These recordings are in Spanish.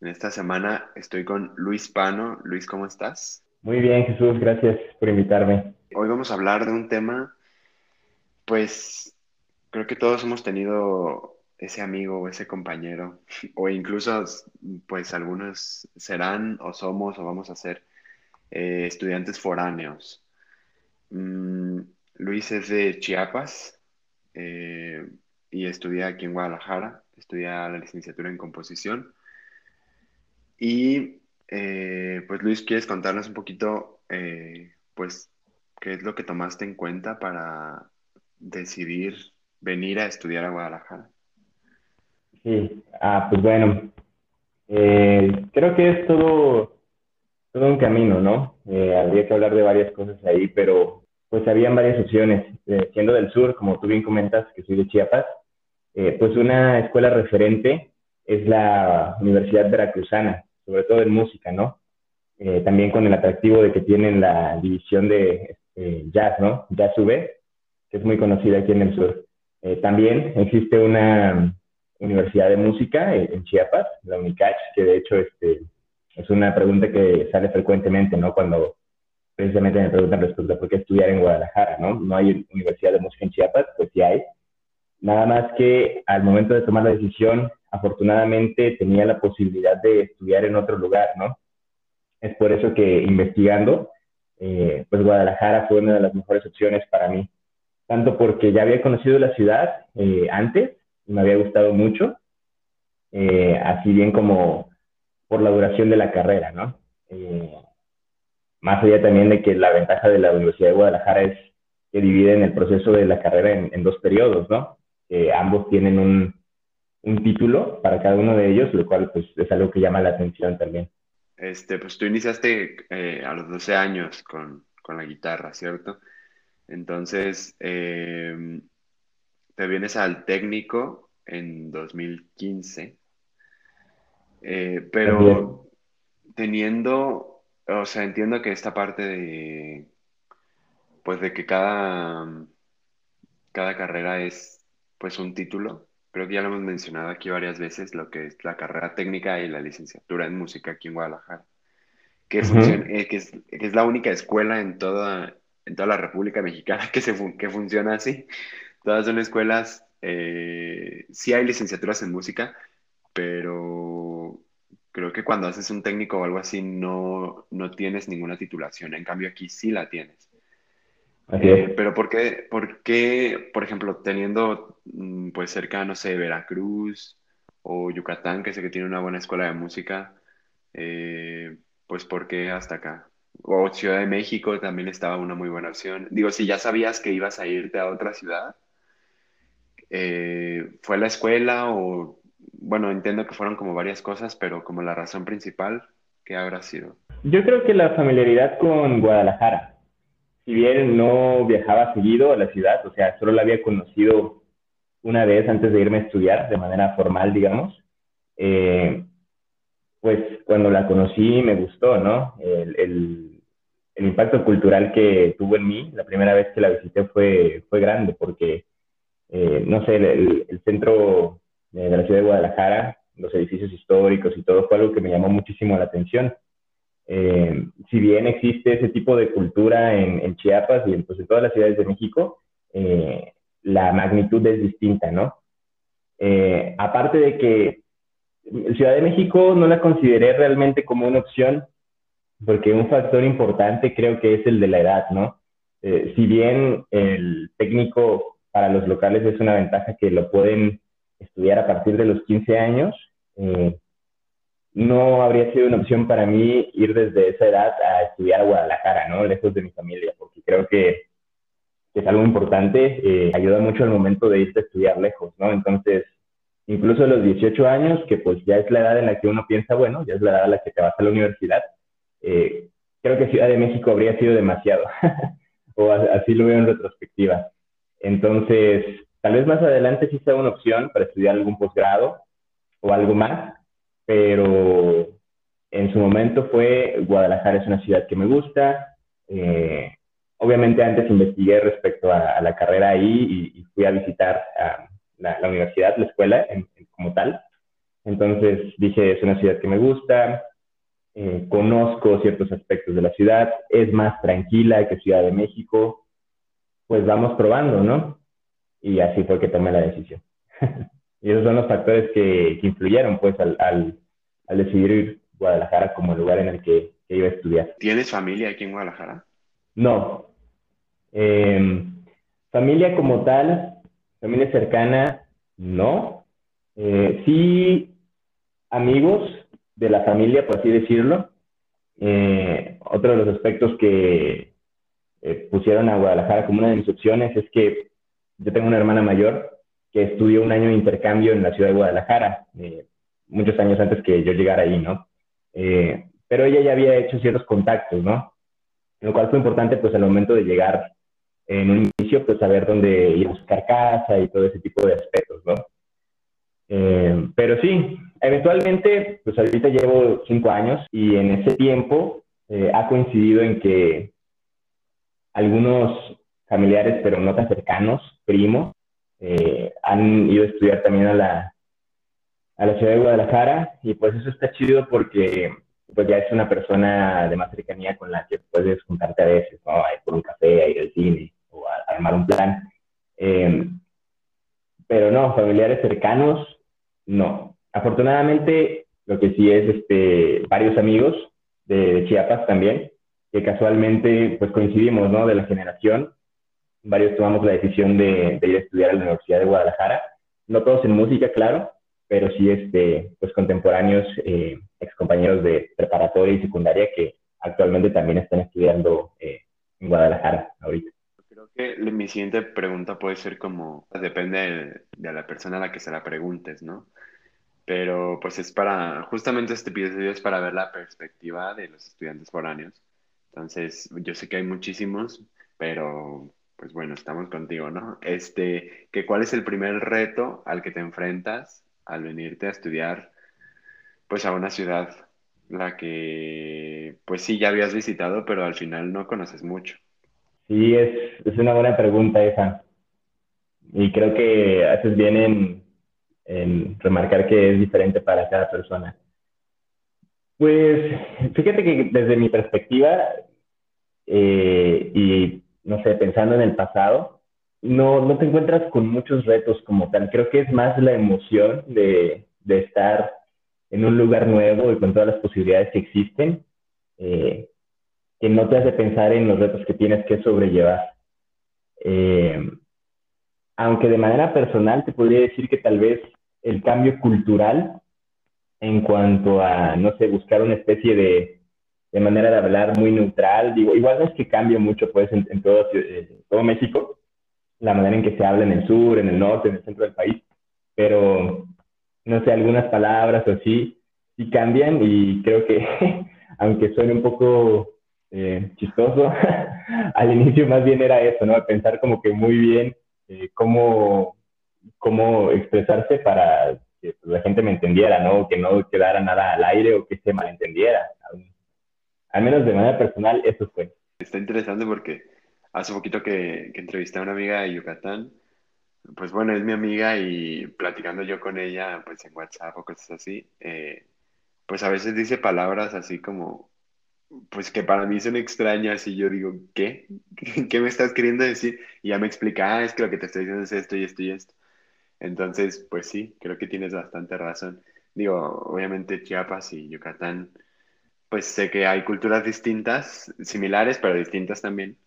En esta semana estoy con Luis Pano. Luis, ¿cómo estás? Muy bien, Jesús, gracias por invitarme. Hoy vamos a hablar de un tema, pues creo que todos hemos tenido ese amigo o ese compañero, o incluso pues algunos serán o somos o vamos a ser eh, estudiantes foráneos. Mm, Luis es de Chiapas eh, y estudia aquí en Guadalajara, estudia la licenciatura en composición. Y eh, pues Luis, ¿quieres contarnos un poquito, eh, pues, qué es lo que tomaste en cuenta para decidir venir a estudiar a Guadalajara? Sí, ah, pues bueno, eh, creo que es todo, todo un camino, ¿no? habría que hablar de varias cosas ahí, pero pues habían varias opciones. siendo del sur, como tú bien comentas, que soy de Chiapas, pues una escuela referente es la Universidad Veracruzana, sobre todo en música, ¿no? Eh, también con el atractivo de que tienen la división de este, jazz, ¿no? Jazz UV, que es muy conocida aquí en el sur. Eh, también existe una universidad de música en Chiapas, la UNICACH, que de hecho este, es una pregunta que sale frecuentemente, ¿no? Cuando precisamente me preguntan respecto a por qué estudiar en Guadalajara, ¿no? No hay universidad de música en Chiapas, pues sí hay. Nada más que al momento de tomar la decisión afortunadamente tenía la posibilidad de estudiar en otro lugar, ¿no? Es por eso que investigando, eh, pues Guadalajara fue una de las mejores opciones para mí, tanto porque ya había conocido la ciudad eh, antes y me había gustado mucho, eh, así bien como por la duración de la carrera, ¿no? más allá también de que la ventaja de la Universidad de Guadalajara es que dividen el proceso de la carrera en, en dos periodos, ¿no? ambos tienen un, un título para cada uno de ellos, lo cual pues es algo que llama la atención también. Este, pues tú iniciaste eh, a los 12 años con, la guitarra, ¿cierto? Entonces, em, te vienes al técnico en 2015, eh, pero teniendo, o sea, entiendo que esta parte de, pues de que cada, cada carrera es pues un título, creo que ya lo hemos mencionado aquí varias veces, lo que es la carrera técnica y la licenciatura en música aquí en Guadalajara, que, eh, que, es, que, es, la única escuela en toda, en toda la República Mexicana que, se que funciona así. Todas son escuelas, eh, sí hay licenciaturas en música, pero creo que cuando haces un técnico o algo así no, no tienes ninguna titulación, en cambio aquí sí la tienes. Eh, pero ¿por qué, por qué, por ejemplo, teniendo mm, pues cerca, no sé, Veracruz o Yucatán, que sé que tiene una buena escuela de música, eh, pues ¿por qué hasta acá? O Ciudad de México también estaba una muy buena opción. Digo, si ya sabías que ibas a irte a otra ciudad, eh, ¿fue la escuela o, bueno, entiendo que fueron como varias cosas, pero como la razón principal, ¿qué habrá sido? Yo creo que la familiaridad con Guadalajara si bien no viajaba seguido a la ciudad, o sea, solo la había conocido una vez antes de irme a estudiar de manera formal, digamos, eh, pues cuando la conocí me gustó, ¿no? El, impacto cultural que tuvo en mí la primera vez que la visité fue, fue grande porque, eh, no sé, el, el centro de la ciudad de Guadalajara, los edificios históricos y todo fue algo que me llamó muchísimo la atención. Eh, si bien existe ese tipo de cultura en, Chiapas y en, pues, en todas las ciudades de México, eh, la magnitud es distinta, ¿no? Eh, aparte de que Ciudad de México no la consideré realmente como una opción, porque un factor importante creo que es el de la edad, ¿no? si bien el técnico para los locales es una ventaja que lo pueden estudiar a partir de los 15 años, no habría sido una opción para mí ir desde esa edad a estudiar a Guadalajara, ¿no? Lejos de mi familia, porque creo que, es algo importante, eh, ayuda mucho al momento de irte a estudiar lejos, ¿no? Entonces, incluso a los 18 años, que pues ya es la edad en la que uno piensa, bueno, ya es la edad en la que te vas a la universidad, eh, creo que Ciudad de México habría sido demasiado, o así lo veo en retrospectiva. Entonces, tal vez más adelante sí sea una opción para estudiar algún posgrado o algo más, pero en su momento fue Guadalajara es una ciudad que me gusta. Eh, obviamente antes investigué respecto a, la carrera ahí y, fui a visitar la, universidad, la escuela como tal. Entonces dije, es una ciudad que me gusta, eh, conozco ciertos aspectos de la ciudad, es más tranquila que Ciudad de México, pues vamos probando, ¿no? Y así fue que tomé la decisión. y esos son los factores que, influyeron, pues, al, al, decidir ir a Guadalajara como el lugar en el que, iba a estudiar. ¿Tienes familia aquí en Guadalajara? No. Em, familia como tal, familia cercana, no. Eh, sí, amigos de la familia, por así decirlo. Eh, otro de los aspectos que eh, pusieron a Guadalajara como una de mis opciones es que yo tengo una hermana mayor que estudió un año de intercambio en la ciudad de Guadalajara, eh, muchos años antes que yo llegara ahí, ¿no? Eh, pero ella ya había hecho ciertos contactos, ¿no? Lo cual fue importante, pues, al momento de llegar en un inicio, pues, saber dónde ir a buscar casa y todo ese tipo de aspectos, ¿no? Eh, pero sí, eventualmente, pues, ahorita llevo cinco años y en ese tiempo ha coincidido en que algunos familiares, pero no tan cercanos, primos, eh, han ido a estudiar también a la, a la ciudad de Guadalajara y pues eso está chido porque pues ya es una persona de más cercanía con la que puedes juntarte a veces, ¿no? A ir por un café, a ir al cine o a, armar un plan. Em, pero no, familiares cercanos, no. Afortunadamente, lo que sí es este, varios amigos de, de Chiapas también, que casualmente pues coincidimos, ¿no? De la generación varios tomamos la decisión de, ir a estudiar a la Universidad de Guadalajara. No todos en música, claro, pero sí este, pues contemporáneos, eh, ex compañeros de preparatoria y secundaria que actualmente también están estudiando eh, en Guadalajara ahorita. Creo que mi siguiente pregunta puede ser como, depende de, la persona a la que se la preguntes, ¿no? Pero pues es para, justamente este episodio es para ver la perspectiva de los estudiantes foráneos. Entonces, yo sé que hay muchísimos, pero pues bueno, estamos contigo, ¿no? Este, que cuál es el primer reto al que te enfrentas al venirte a estudiar, pues a una ciudad, la que, pues sí, ya habías visitado, pero al final no conoces mucho. Sí, es, es una buena pregunta esa. Y creo que haces bien en, en remarcar que es diferente para cada persona. Pues fíjate que desde mi perspectiva, eh, y no sé, pensando en el pasado, no, no te encuentras con muchos retos como tal. Creo que es más la emoción de, de estar en un lugar nuevo y con todas las posibilidades que existen, eh, que no te hace pensar en los retos que tienes que sobrellevar. Eh, aunque de manera personal te podría decir que tal vez el cambio cultural en cuanto a, no sé, buscar una especie de de manera de hablar muy neutral. Digo, igual no es que cambie mucho pues en, todo, eh, todo México, la manera en que se habla en el sur, en el norte, en el centro del país, pero no sé, algunas palabras o así, sí cambian y creo que, aunque suene un poco eh, chistoso, al inicio más bien era eso, ¿no? Pensar como que muy bien eh, cómo, cómo expresarse para que la gente me entendiera, ¿no? Que no quedara nada al aire o que se malentendiera al menos de manera personal, eso fue. Está interesante porque hace poquito que, que entrevisté a una amiga de Yucatán, pues bueno, es mi amiga y platicando yo con ella, pues en WhatsApp o cosas así, eh, pues a veces dice palabras así como, pues que para mí son extrañas y yo digo, ¿qué? ¿Qué me estás queriendo decir? Y ya me explica, ah, es que lo que te estoy diciendo es esto y esto y esto. Entonces, pues sí, creo que tienes bastante razón. Digo, obviamente Chiapas y Yucatán pues sé que hay culturas distintas, similares, pero distintas también.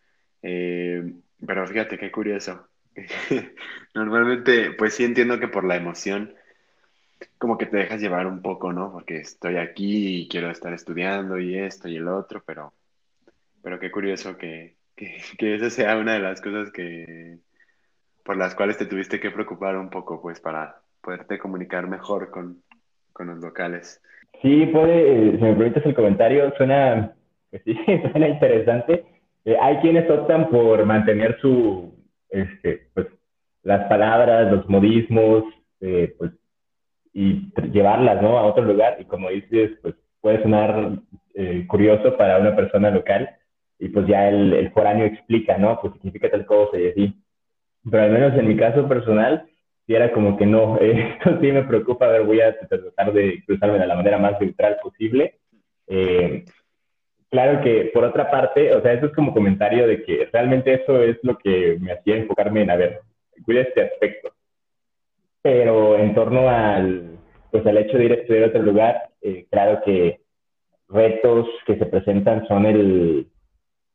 Eh, pero fíjate qué curioso. Normalmente, pues sí entiendo que por la emoción, como que te dejas llevar un poco, ¿no? Porque estoy aquí y quiero estar estudiando y esto y el otro, pero, pero qué curioso que, que, que esa sea una de las cosas que, por las cuales te tuviste que preocupar un poco, pues, para, poderte comunicar mejor con, los locales. Sí, puede, si me permites el comentario, suena, pues sí, suena interesante. Eh, hay quienes optan por mantener su, este, pues, las palabras, los modismos, eh, pues, y llevarlas, ¿no? A otro lugar. Y como dices, pues, puede sonar eh, curioso para una persona local y pues ya el, el foráneo explica, ¿no? Pues significa tal cosa y así. Pero al menos en mi caso personal, si era como que no, esto sí me preocupa, a ver, voy a tratar de cruzarme de la manera más neutral posible. Eh, claro que por otra parte, o sea, eso es como comentario de que realmente eso es lo que me hacía enfocarme en, a ver, cuida este aspecto. Pero en torno al, pues al hecho de ir a estudiar a otro lugar, eh, claro que retos que se presentan son el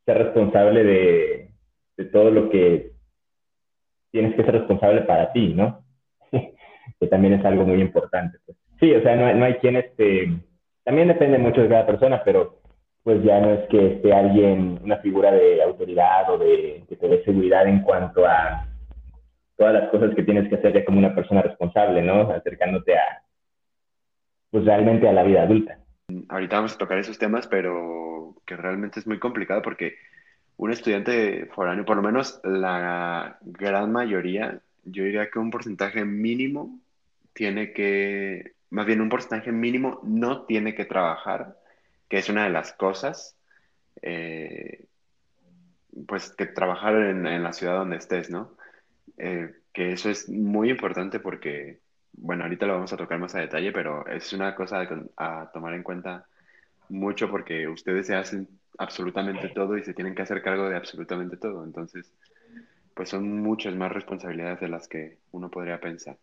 ser responsable de, de todo lo que tienes que ser responsable para ti, ¿no? que también es algo muy importante. Pues. Sí, o sea, no, no hay quien este, también depende mucho de cada persona, pero pues ya no es que esté alguien, una figura de autoridad o de que te dé seguridad en cuanto a todas las cosas que tienes que hacer ya como una persona responsable, ¿no? Acercándote a, pues realmente a la vida adulta. Ahorita vamos a tocar esos temas, pero que realmente es muy complicado porque un estudiante foráneo, por lo menos la gran mayoría, yo diría que un porcentaje mínimo tiene que, más bien un porcentaje mínimo no tiene que trabajar, que es una de las cosas, eh, pues que trabajar en, la ciudad donde estés, ¿no? Eh, que eso es muy importante porque, bueno, ahorita lo vamos a tocar más a detalle, pero es una cosa a tomar en cuenta mucho porque ustedes se hacen absolutamente todo y se tienen que hacer cargo de absolutamente todo. Entonces, pues son muchas más responsabilidades de las que uno podría pensar.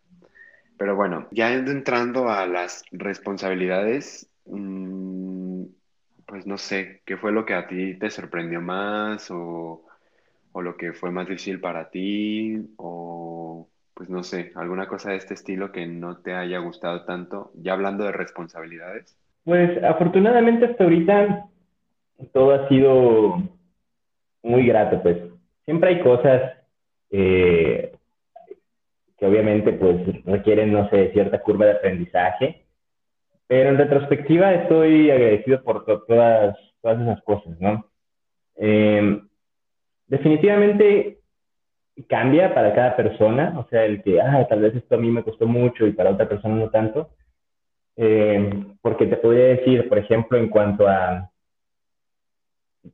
Pero bueno, ya entrando a las responsabilidades, mm, pues no sé, ¿qué fue lo que a ti te sorprendió más o, o lo que fue más difícil para ti o pues no sé, alguna cosa de este estilo que no te haya gustado tanto, ya hablando de responsabilidades? Pues afortunadamente hasta ahorita todo ha sido muy grato, pues siempre hay cosas eh, que obviamente pues requieren, no sé, cierta curva de aprendizaje, pero en retrospectiva estoy agradecido por todas, todas esas cosas, ¿no? Em, definitivamente cambia para cada persona, o sea, el que, ah, tal vez esto a mí me costó mucho y para otra persona no tanto, em, porque te podría decir, por ejemplo, en cuanto a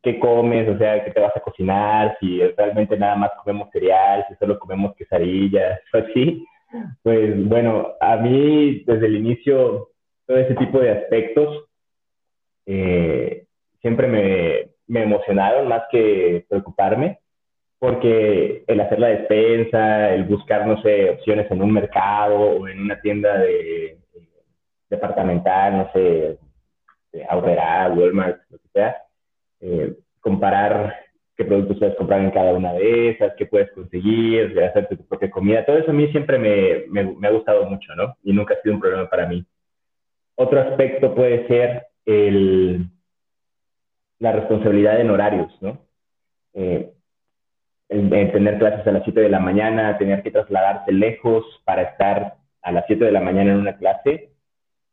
qué comes, o sea, qué te vas a cocinar, si realmente nada más comemos cereal, si solo comemos quesadillas, o así. Pues bueno, a mí desde el inicio todo ese tipo de aspectos eh, siempre me, me emocionaron más que preocuparme, porque el hacer la despensa, el buscar, no sé, opciones en un mercado o en una tienda de, departamental, no sé, Aurrera, Walmart, lo que sea, eh, comparar qué productos puedes comprar en cada una de esas, qué puedes conseguir, de hacerte tu propia comida. Todo eso a mí siempre me, me, ha gustado mucho, ¿no? Y nunca ha sido un problema para mí. Otro aspecto puede ser el, la responsabilidad en horarios, ¿no? Eh, tener clases a las 7 de la mañana, tener que trasladarse lejos para estar a las 7 de la mañana en una clase.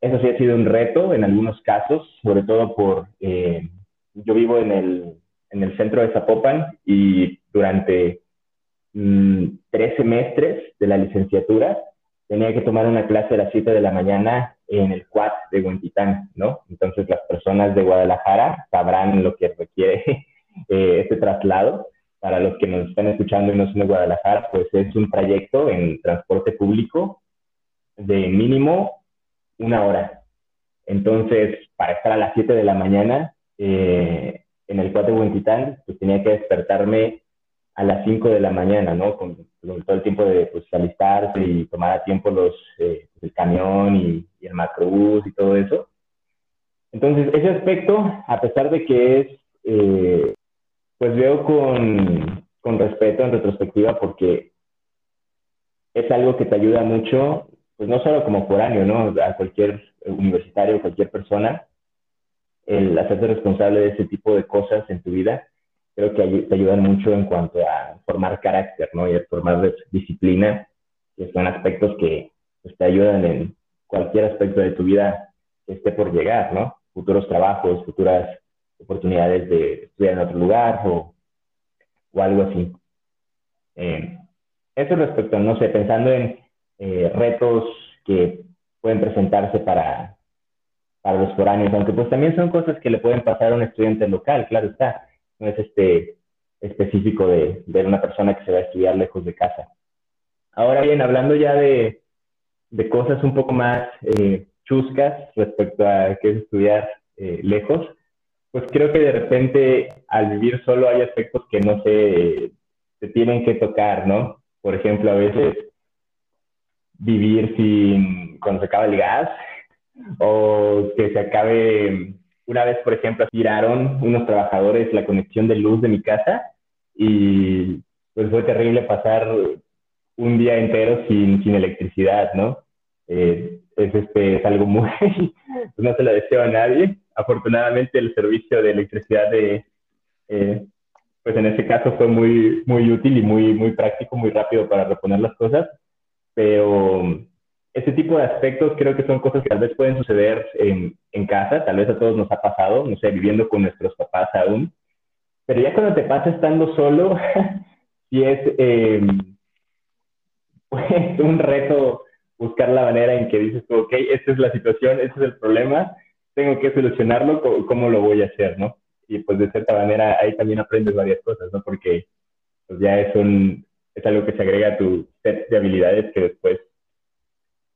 Eso sí ha sido un reto en algunos casos, sobre todo por eh, yo vivo en el, en el centro de Zapopan y durante mm, tres semestres de la licenciatura tenía que tomar una clase a las 7 de la mañana en el CUAT de Huentitán, ¿no? Entonces las personas de Guadalajara sabrán lo que requiere eh, este traslado. Para los que nos están escuchando y no son de Guadalajara, pues es un trayecto en transporte público de mínimo una hora. Entonces, para estar a las 7 de la mañana, eh, en el cuate Huentitán, pues tenía que despertarme a las 5 de la mañana, ¿no? Con, todo el tiempo de pues, alistarse y tomar a tiempo los, eh, pues, el camión y, el macrobús y todo eso. Entonces, ese aspecto, a pesar de que es, eh, pues veo con, con respeto en retrospectiva porque es algo que te ayuda mucho, pues no solo como foráneo, ¿no? A cualquier universitario, cualquier persona, el hacerte responsable de ese tipo de cosas en tu vida, creo que te ayudan mucho en cuanto a formar carácter, ¿no? Y a formar disciplina, que son aspectos que pues te ayudan en cualquier aspecto de tu vida que esté por llegar, ¿no? Futuros trabajos, futuras oportunidades de estudiar en otro lugar o, o algo así. Eh, eso respecto, no sé, pensando en eh, retos que pueden presentarse para, para los foráneos, aunque pues también son cosas que le pueden pasar a un estudiante local, claro está, no es este específico de, de una persona que se va a estudiar lejos de casa. Ahora bien, hablando ya de, de cosas un poco más eh, chuscas respecto a qué es estudiar eh, lejos, pues creo que de repente al vivir solo hay aspectos que no se, se tienen que tocar, ¿no? Por ejemplo, a veces vivir sin, cuando se acaba el gas, o que se acabe, una vez, por ejemplo, tiraron unos trabajadores la conexión de luz de mi casa y pues fue terrible pasar un día entero sin, sin electricidad, ¿no? Eh, es, este, es algo muy, no se lo deseo a nadie. Afortunadamente el servicio de electricidad de, eh, pues en ese caso fue muy, muy útil y muy, muy práctico, muy rápido para reponer las cosas, pero ese tipo de aspectos creo que son cosas que tal vez pueden suceder en, en casa, tal vez a todos nos ha pasado, no sé, viviendo con nuestros papás aún, pero ya cuando te pasa estando solo, sí es eh, pues, un reto buscar la manera en que dices tú, ok, esta es la situación, este es el problema, tengo que solucionarlo, ¿cómo lo voy a hacer, no? Y pues de cierta manera ahí también aprendes varias cosas, ¿no? Porque pues ya es un, es algo que se agrega a tu set de habilidades que después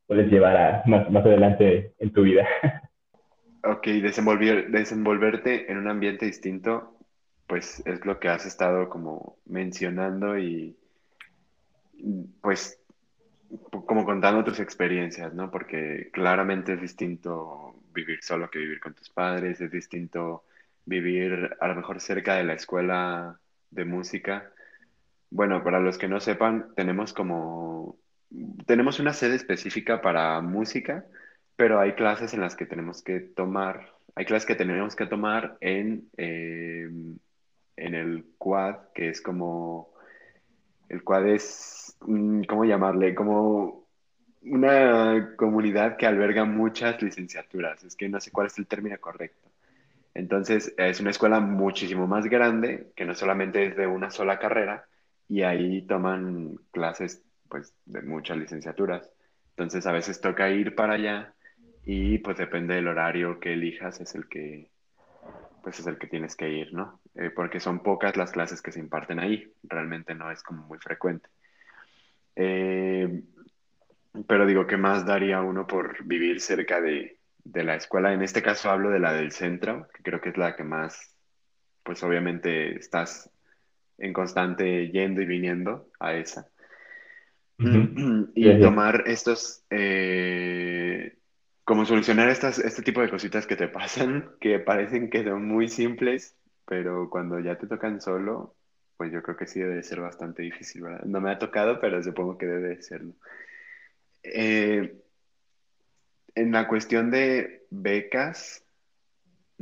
puedes llevar a, más, adelante en tu vida. Ok, desenvolver, desenvolverte en un ambiente distinto, pues es lo que has estado como mencionando y pues como contando tus experiencias, ¿no? Porque claramente es distinto vivir solo que vivir con tus padres, es distinto vivir a lo mejor cerca de la escuela de música. Bueno, para los que no sepan, tenemos como, tenemos una sede específica para música, pero hay clases en las que tenemos que tomar, hay clases que tenemos que tomar en, eh, en el quad, que es como, el quad es Mm, ¿cómo llamarle? Como una comunidad que alberga muchas licenciaturas. Es que no sé cuál es el término correcto. Entonces, es una escuela muchísimo más grande, que no solamente es de una sola carrera, y ahí toman clases, pues, de muchas licenciaturas. Entonces, a veces toca ir para allá y, pues, depende del horario que elijas, es el que, pues, es el que tienes que ir, ¿no? Eh, porque son pocas las clases que se imparten ahí. Realmente no es como muy frecuente. Eh, pero digo, ¿qué más daría uno por vivir cerca de, de, la escuela? En este caso hablo de la del centro, que creo que es la que más, pues obviamente estás en constante yendo y viniendo a esa. Y tomar estos, eh, como solucionar estas, este tipo de cositas que te pasan, que parecen que son muy simples, pero cuando ya te tocan solo, pues yo creo que sí debe ser bastante difícil, ¿verdad? No me ha tocado, pero supongo que debe serlo. Eh, en la cuestión de becas,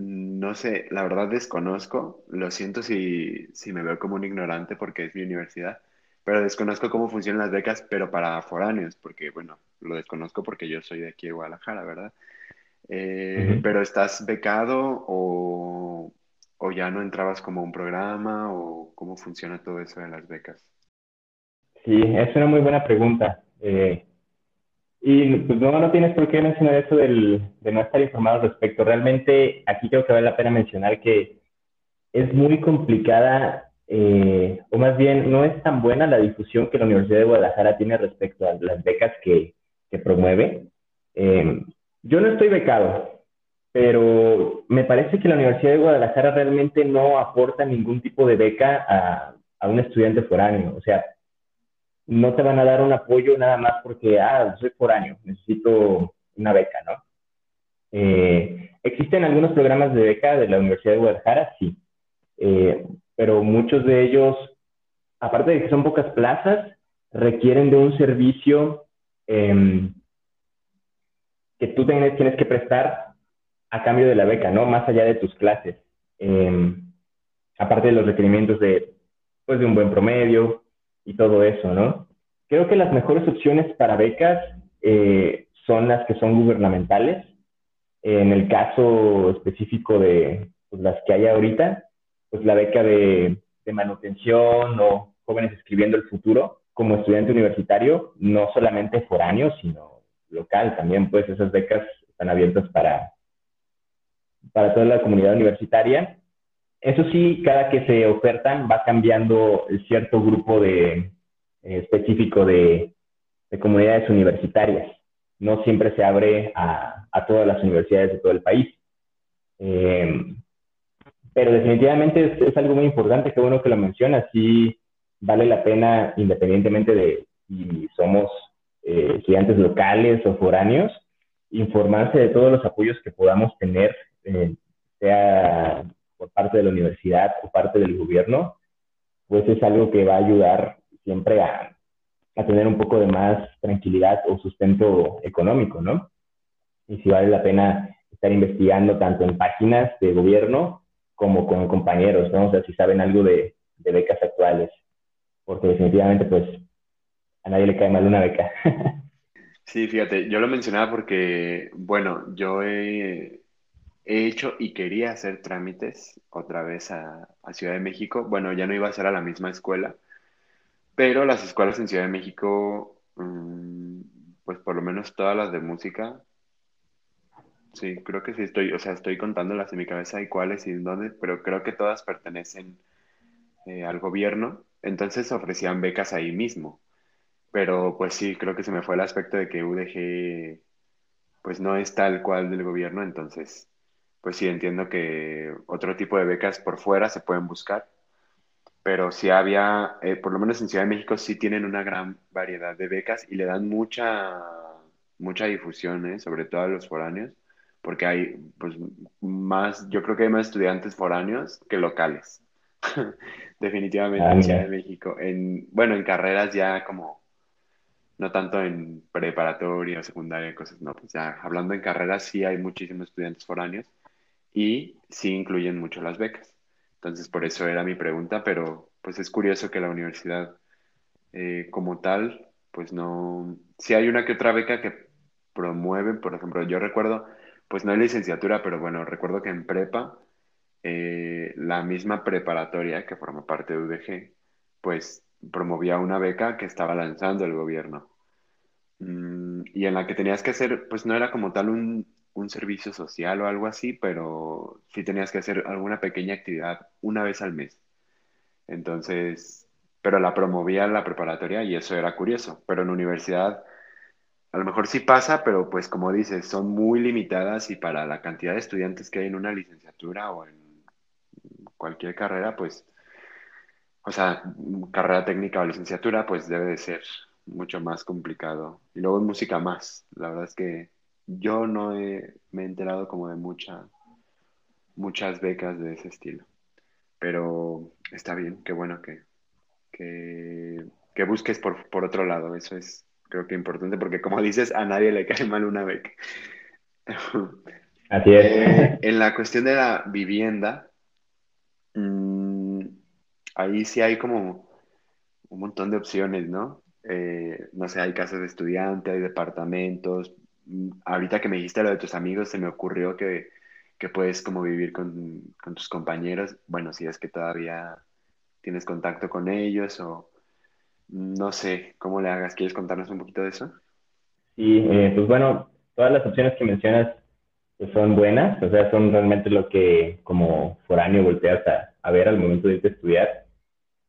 no sé, la verdad desconozco, lo siento si, si me veo como un ignorante porque es mi universidad, pero desconozco cómo funcionan las becas, pero para foráneos, porque bueno, lo desconozco porque yo soy de aquí de Guadalajara, ¿verdad? Eh, pero ¿estás becado o, o ya no entrabas como un programa o cómo funciona todo eso de las becas? Sí, es una muy buena pregunta. Eh, y pues no, no tienes por qué mencionar eso del, de no estar informado al respecto. Realmente aquí creo que vale la pena mencionar que es muy complicada, eh, o más bien no es tan buena la difusión que la Universidad de Guadalajara tiene respecto a las becas que, que promueve. Eh, yo no estoy becado, pero me parece que la Universidad de Guadalajara realmente no aporta ningún tipo de beca a, a, un estudiante foráneo. O sea, no te van a dar un apoyo nada más porque, ah, soy foráneo, necesito una beca, ¿no? Eh, ¿Existen algunos programas de beca de la Universidad de Guadalajara? Sí. Eh, pero muchos de ellos, aparte de que son pocas plazas, requieren de un servicio eh, que tú tienes, tienes que prestar a cambio de la beca, ¿no? Más allá de tus clases. Em, aparte de los requerimientos de, pues, de un buen promedio y todo eso, ¿no? Creo que las mejores opciones para becas eh, son las que son gubernamentales. En el caso específico de pues, las que hay ahorita, pues la beca de, de manutención o jóvenes escribiendo el futuro como estudiante universitario, no solamente foráneo, sino local también, pues esas becas están abiertas para, para toda la comunidad universitaria. Eso sí, cada que se ofertan va cambiando cierto grupo de, eh, específico de, de, comunidades universitarias. No siempre se abre a, todas las universidades de todo el país. Eh, pero definitivamente es, es, algo muy importante, qué bueno que lo mencionas. Sí, vale la pena, independientemente de si somos eh, estudiantes locales o foráneos, informarse de todos los apoyos que podamos tener, eh, sea por parte de la universidad o parte del gobierno, pues es algo que va a ayudar siempre a, a tener un poco de más tranquilidad o sustento económico, ¿no? Y si vale la pena estar investigando tanto en páginas de gobierno como con compañeros, ¿no? O sea, si saben algo de, de becas actuales, porque definitivamente, pues, a nadie le cae mal una beca. Sí, fíjate, yo lo mencionaba porque, bueno, yo he, he hecho y quería hacer trámites otra vez a, a, Ciudad de México. Bueno, ya no iba a ser a la misma escuela, pero las escuelas en Ciudad de México, mmm, pues por lo menos todas las de música, sí, creo que sí estoy, o sea, estoy contándolas en mi cabeza y cuáles y en dónde, pero creo que todas pertenecen eh, al gobierno, entonces ofrecían becas ahí mismo. Pero pues sí, creo que se me fue el aspecto de que UDG pues no es tal cual del gobierno, entonces pues sí entiendo que otro tipo de becas por fuera se pueden buscar, pero sí había, eh, por lo menos en Ciudad de México sí tienen una gran variedad de becas y le dan mucha, mucha difusión, ¿eh? sobre todo a los foráneos, porque hay pues más, yo creo que hay más estudiantes foráneos que locales, definitivamente ah, en Ciudad de México, en, bueno, en carreras ya como no tanto en preparatoria secundaria, cosas, no, pues ya hablando en carreras sí hay muchísimos estudiantes foráneos y sí incluyen mucho las becas. Entonces, por eso era mi pregunta, pero pues es curioso que la universidad eh, como tal, pues no, sí hay una que otra beca que promueven, por ejemplo, yo recuerdo, pues no hay licenciatura, pero bueno, recuerdo que en prepa, eh, la misma preparatoria que forma parte de UDG, pues promovía una beca que estaba lanzando el gobierno. Mm, y en la que tenías que hacer, pues no era como tal un, un, servicio social o algo así, pero sí tenías que hacer alguna pequeña actividad una vez al mes. Entonces, pero la promovía la preparatoria y eso era curioso. Pero en universidad, a lo mejor sí pasa, pero pues como dices, son muy limitadas y para la cantidad de estudiantes que hay en una licenciatura o en cualquier carrera, pues o sea, carrera técnica o licenciatura, pues debe de ser mucho más complicado. Y luego en música más. La verdad es que yo no he, me he enterado como de mucha, muchas becas de ese estilo. Pero está bien, qué bueno que, que, que busques por, por, otro lado. Eso es creo que importante porque como dices, a nadie le cae mal una beca. Así es. Eh, en la cuestión de la vivienda, mmm, ahí sí hay como un montón de opciones, ¿no? Eh, no sé, hay casas de estudiante, hay departamentos. Ahorita que me dijiste lo de tus amigos, se me ocurrió que, que puedes como vivir con, con, tus compañeros. Bueno, si es que todavía tienes contacto con ellos o no sé cómo le hagas. ¿Quieres contarnos un poquito de eso? Sí, eh, pues bueno, todas las opciones que mencionas pues son buenas, o sea, son realmente lo que como foráneo volteas a, a ver al momento de irte a estudiar.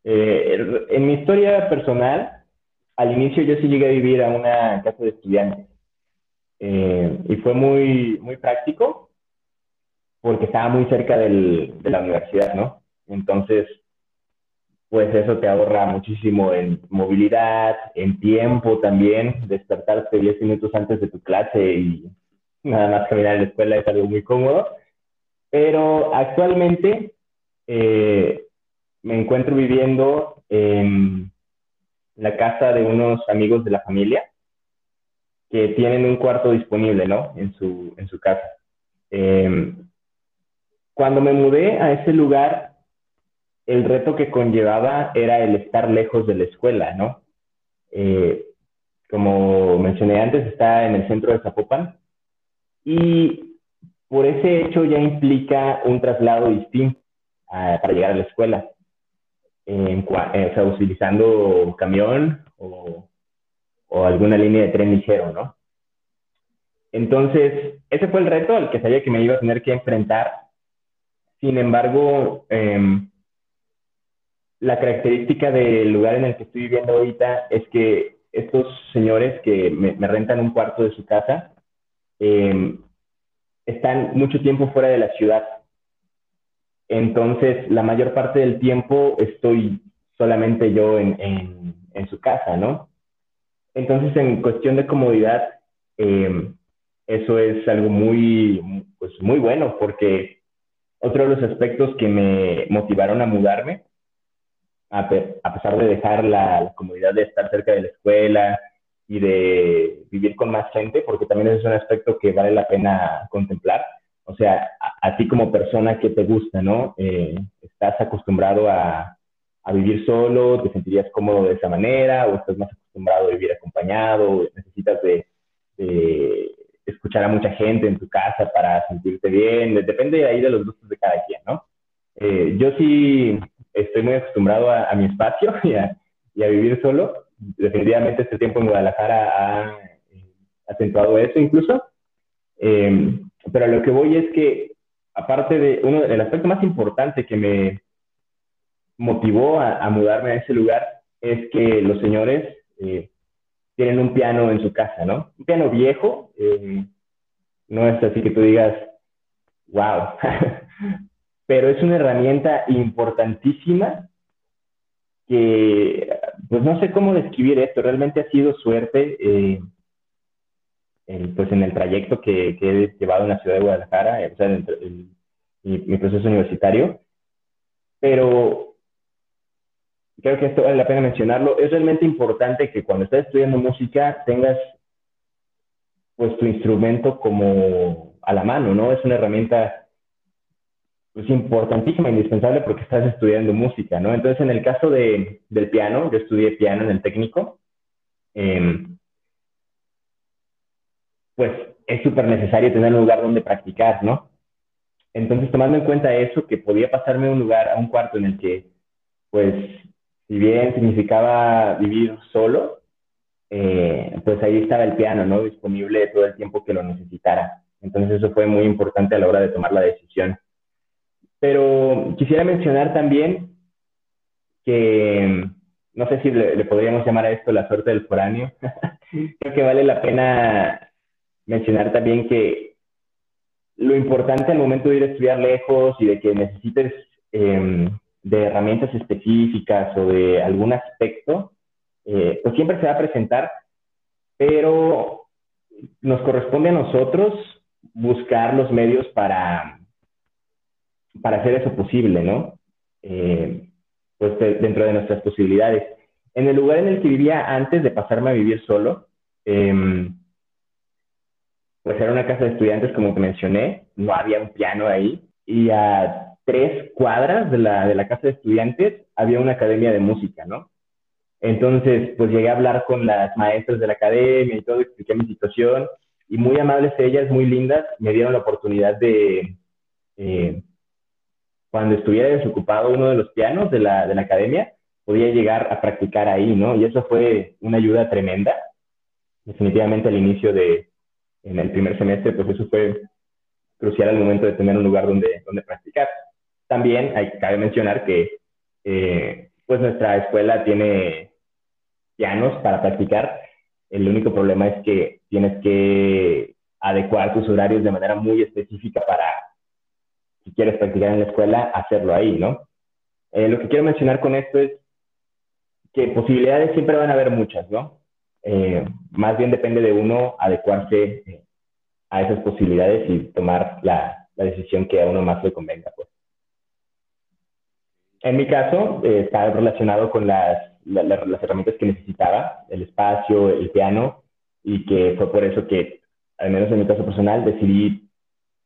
Eh, en mi historia personal, al inicio yo sí llegué a vivir a una casa de estudiantes eh, y fue muy, muy práctico porque estaba muy cerca del, de la universidad, ¿no? Entonces, pues eso te ahorra muchísimo en movilidad, en tiempo también, despertarte 10 minutos antes de tu clase y nada más caminar a la escuela es algo muy cómodo. Pero actualmente eh, me encuentro viviendo en la casa de unos amigos de la familia que tienen un cuarto disponible, ¿no? En su, en su casa. Eh, cuando me mudé a ese lugar, el reto que conllevaba era el estar lejos de la escuela, ¿no? Eh, como mencioné antes, está en el centro de Zapopan y por ese hecho ya implica un traslado distinto ah, para llegar a la escuela, en, eh, o sea, utilizando camión o, o alguna línea de tren ligero, ¿no? Entonces, ese fue el reto al que sabía que me iba a tener que enfrentar. Sin embargo, eh, la característica del lugar en el que estoy viviendo ahorita es que estos señores que me, rentan un cuarto de su casa em, están mucho tiempo fuera de la ciudad. Entonces, la mayor parte del tiempo estoy solamente yo en, en, su casa, ¿no? Entonces, en cuestión de comodidad, em, eso es algo muy, pues, muy bueno porque otro de los aspectos que me motivaron a mudarme a, pesar de dejar la, comodidad de estar cerca de la escuela y de vivir con más gente, porque también es un aspecto que vale la pena contemplar. O sea, a, ti como persona que te gusta, ¿no? Eh, estás acostumbrado a, a, vivir solo, te sentirías cómodo de esa manera, o estás más acostumbrado a vivir acompañado, necesitas de, de escuchar a mucha gente en tu casa para sentirte bien, depende ahí de los gustos de cada quien, ¿no? Eh, yo sí estoy muy acostumbrado a, mi espacio y a, vivir solo. Definitivamente este tiempo en Guadalajara ha eh, acentuado eso incluso. Em, pero lo que voy es que, aparte de uno, el aspecto más importante que me motivó a, mudarme a ese lugar es que los señores eh, tienen un piano en su casa, ¿no? Un piano viejo, eh, no es así que tú digas, wow, pero es una herramienta importantísima que, pues no sé cómo describir esto, realmente ha sido suerte, eh, pues en el trayecto que, he llevado en la ciudad de Guadalajara, o sea, en mi, proceso universitario, pero creo que esto vale la pena mencionarlo, es realmente importante que cuando estás estudiando música tengas pues tu instrumento como a la mano, ¿no? Es una herramienta pues, importantísima, indispensable porque estás estudiando música, ¿no? Entonces, en el caso de, del piano, yo estudié piano en el técnico, em, pues es súper necesario tener un lugar donde practicar, ¿no? Entonces, tomando en cuenta eso, que podía pasarme a un lugar, a un cuarto en el que, pues, si bien significaba vivir solo, eh, pues ahí estaba el piano, ¿no? Disponible todo el tiempo que lo necesitara. Entonces, eso fue muy importante a la hora de tomar la decisión. Pero quisiera mencionar también que, no sé si le, podríamos llamar a esto la suerte del foráneo. Creo que vale la pena mencionar también que lo importante al momento de ir a estudiar lejos y de que necesites em, de herramientas específicas o de algún aspecto, eh, pues siempre se va a presentar, pero nos corresponde a nosotros buscar los medios para para hacer eso posible, ¿no? Eh, pues dentro de nuestras posibilidades. En el lugar en el que vivía antes de pasarme a vivir solo, em, pues era una casa de estudiantes, como te mencioné, no había un piano ahí, y a tres cuadras de la, de la casa de estudiantes había una academia de música, ¿no? Entonces, pues llegué a hablar con las maestras de la academia y todo, expliqué mi situación, y muy amables ellas, muy lindas, me dieron la oportunidad de, eh, cuando estuviera desocupado uno de los pianos de la, de la academia, podía llegar a practicar ahí, ¿no? Y eso fue una ayuda tremenda. Definitivamente al inicio de, en el primer semestre, pues eso fue crucial al momento de tener un lugar donde, donde practicar. También cabe mencionar que eh, pues nuestra escuela tiene pianos para practicar. El único problema es que tienes que adecuar tus horarios de manera muy específica para si quieres practicar en la escuela, hacerlo ahí, ¿no? Eh, lo que quiero mencionar con esto es que posibilidades siempre van a haber muchas, ¿no? Eh, más bien depende de uno adecuarse a esas posibilidades y tomar la, la, decisión que a uno más le convenga, pues. En mi caso, está relacionado con las, las herramientas que necesitaba, el espacio, el piano, y que fue por eso que, al menos en mi caso personal, decidí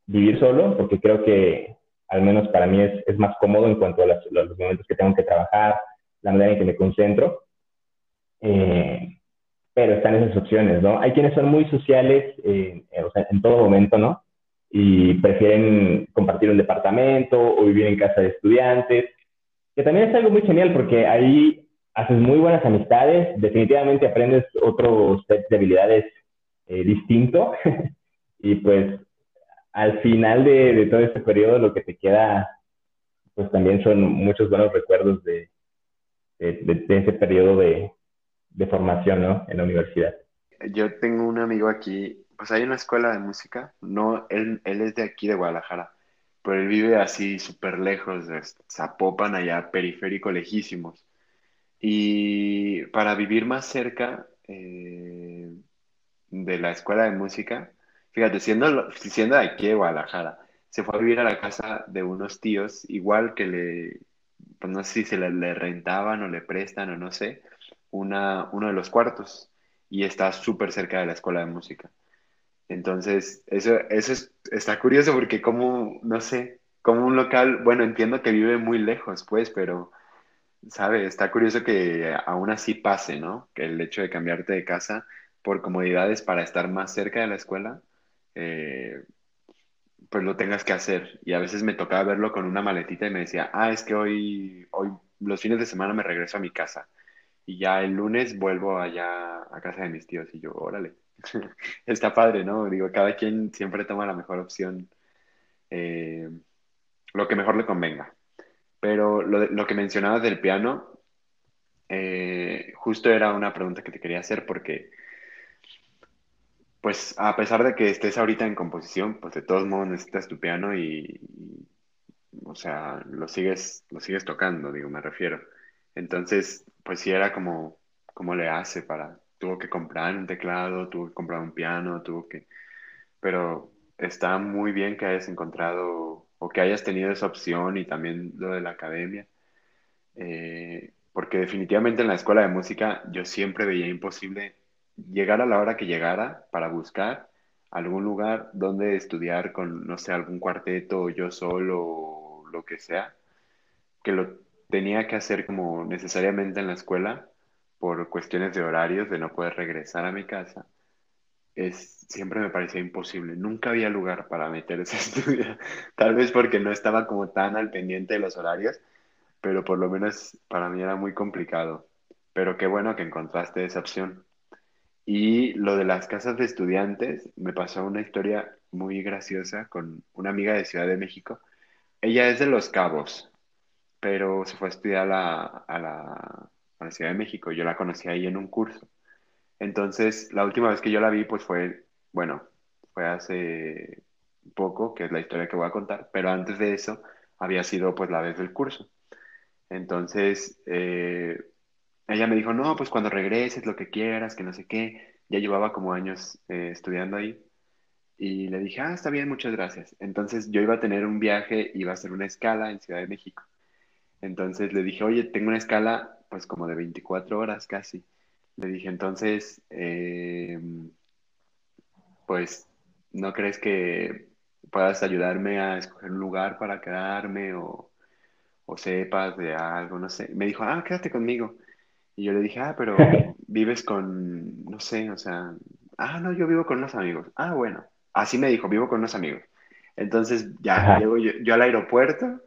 vivir solo, porque creo que al menos para mí es, es más cómodo en cuanto a los momentos que tengo que trabajar, la manera en que me concentro. Eh, pero están esas opciones, ¿no? Hay quienes son muy sociales, eh, o sea, en todo momento, ¿no? Y prefieren compartir un departamento o vivir en casa de estudiantes, que también es algo muy genial porque ahí haces muy buenas amistades, definitivamente aprendes otro set de habilidades eh, distinto y pues al final de, todo este periodo lo que te queda pues también son muchos buenos recuerdos de, de, ese periodo de, de formación, ¿no? En la universidad. Yo tengo un amigo aquí, pues hay una escuela de música, no, él, él es de aquí, de Guadalajara, pero él vive así súper lejos, de Zapopan, allá periférico, lejísimos. Y para vivir más cerca eh, de la escuela de música, fíjate, siendo, siendo de aquí de Guadalajara, se fue a vivir a la casa de unos tíos, igual que le, pues no sé si se le, le rentaban o le prestan o no sé, una, uno de los cuartos y está súper cerca de la escuela de música. Entonces, eso, eso está curioso porque como, no sé, como un local, bueno, entiendo que vive muy lejos, pues, pero, ¿sabe? Está curioso que aún así pase, ¿no? Que el hecho de cambiarte de casa por comodidades para estar más cerca de la escuela, eh, pues lo tengas que hacer. Y a veces me tocaba verlo con una maletita y me decía, ah, es que hoy, hoy los fines de semana me regreso a mi casa y ya el lunes vuelvo allá a casa de mis tíos y yo, órale, está padre, ¿no? Digo, cada quien siempre toma la mejor opción, eh, lo que mejor le convenga. Pero lo, que mencionabas del piano, eh, justo era una pregunta que te quería hacer porque, pues a pesar de que estés ahorita en composición, pues de todos modos necesitas tu piano y, y o sea, lo sigues, lo sigues tocando, digo, me refiero. Entonces, pues sí era como, ¿cómo le hace para, tuvo que comprar un teclado, tuvo que comprar un piano, tuvo que, pero está muy bien que hayas encontrado o que hayas tenido esa opción y también lo de la academia, eh, porque definitivamente en la escuela de música yo siempre veía imposible llegar a la hora que llegara para buscar algún lugar donde estudiar con, no sé, algún cuarteto, yo solo, o lo que sea, que lo tenía que hacer como necesariamente en la escuela por cuestiones de horarios, de no poder regresar a mi casa, es, siempre me parecía imposible. Nunca había lugar para meterse a estudiar. Tal vez porque no estaba como tan al pendiente de los horarios, pero por lo menos para mí era muy complicado. Pero qué bueno que encontraste esa opción. Y lo de las casas de estudiantes, me pasó una historia muy graciosa con una amiga de Ciudad de México. Ella es de Los Cabos, pero se fue a estudiar a la, Ciudad de México. Yo la conocí ahí en un curso. Entonces, la última vez que yo la vi, pues fue, bueno, fue hace poco, que es la historia que voy a contar, pero antes de eso había sido pues la vez del curso. Entonces, eh, ella me dijo, no, pues cuando regreses, lo que quieras, que no sé qué. Ya llevaba como años eh, estudiando ahí. Y le dije, ah, está bien, muchas gracias. Entonces yo iba a tener un viaje, iba a hacer una escala en Ciudad de México. Entonces le dije, oye, tengo una escala pues como de 24 horas casi. Le dije, entonces, eh, pues, ¿no crees que puedas ayudarme a escoger un lugar para quedarme o, o sepas de algo? No sé. Me dijo, ah, quédate conmigo. Y yo le dije, ah, pero vives con, no sé, o sea, ah, no, yo vivo con unos amigos. Ah, bueno. Así me dijo, vivo con unos amigos. Entonces ya llego yo al aeropuerto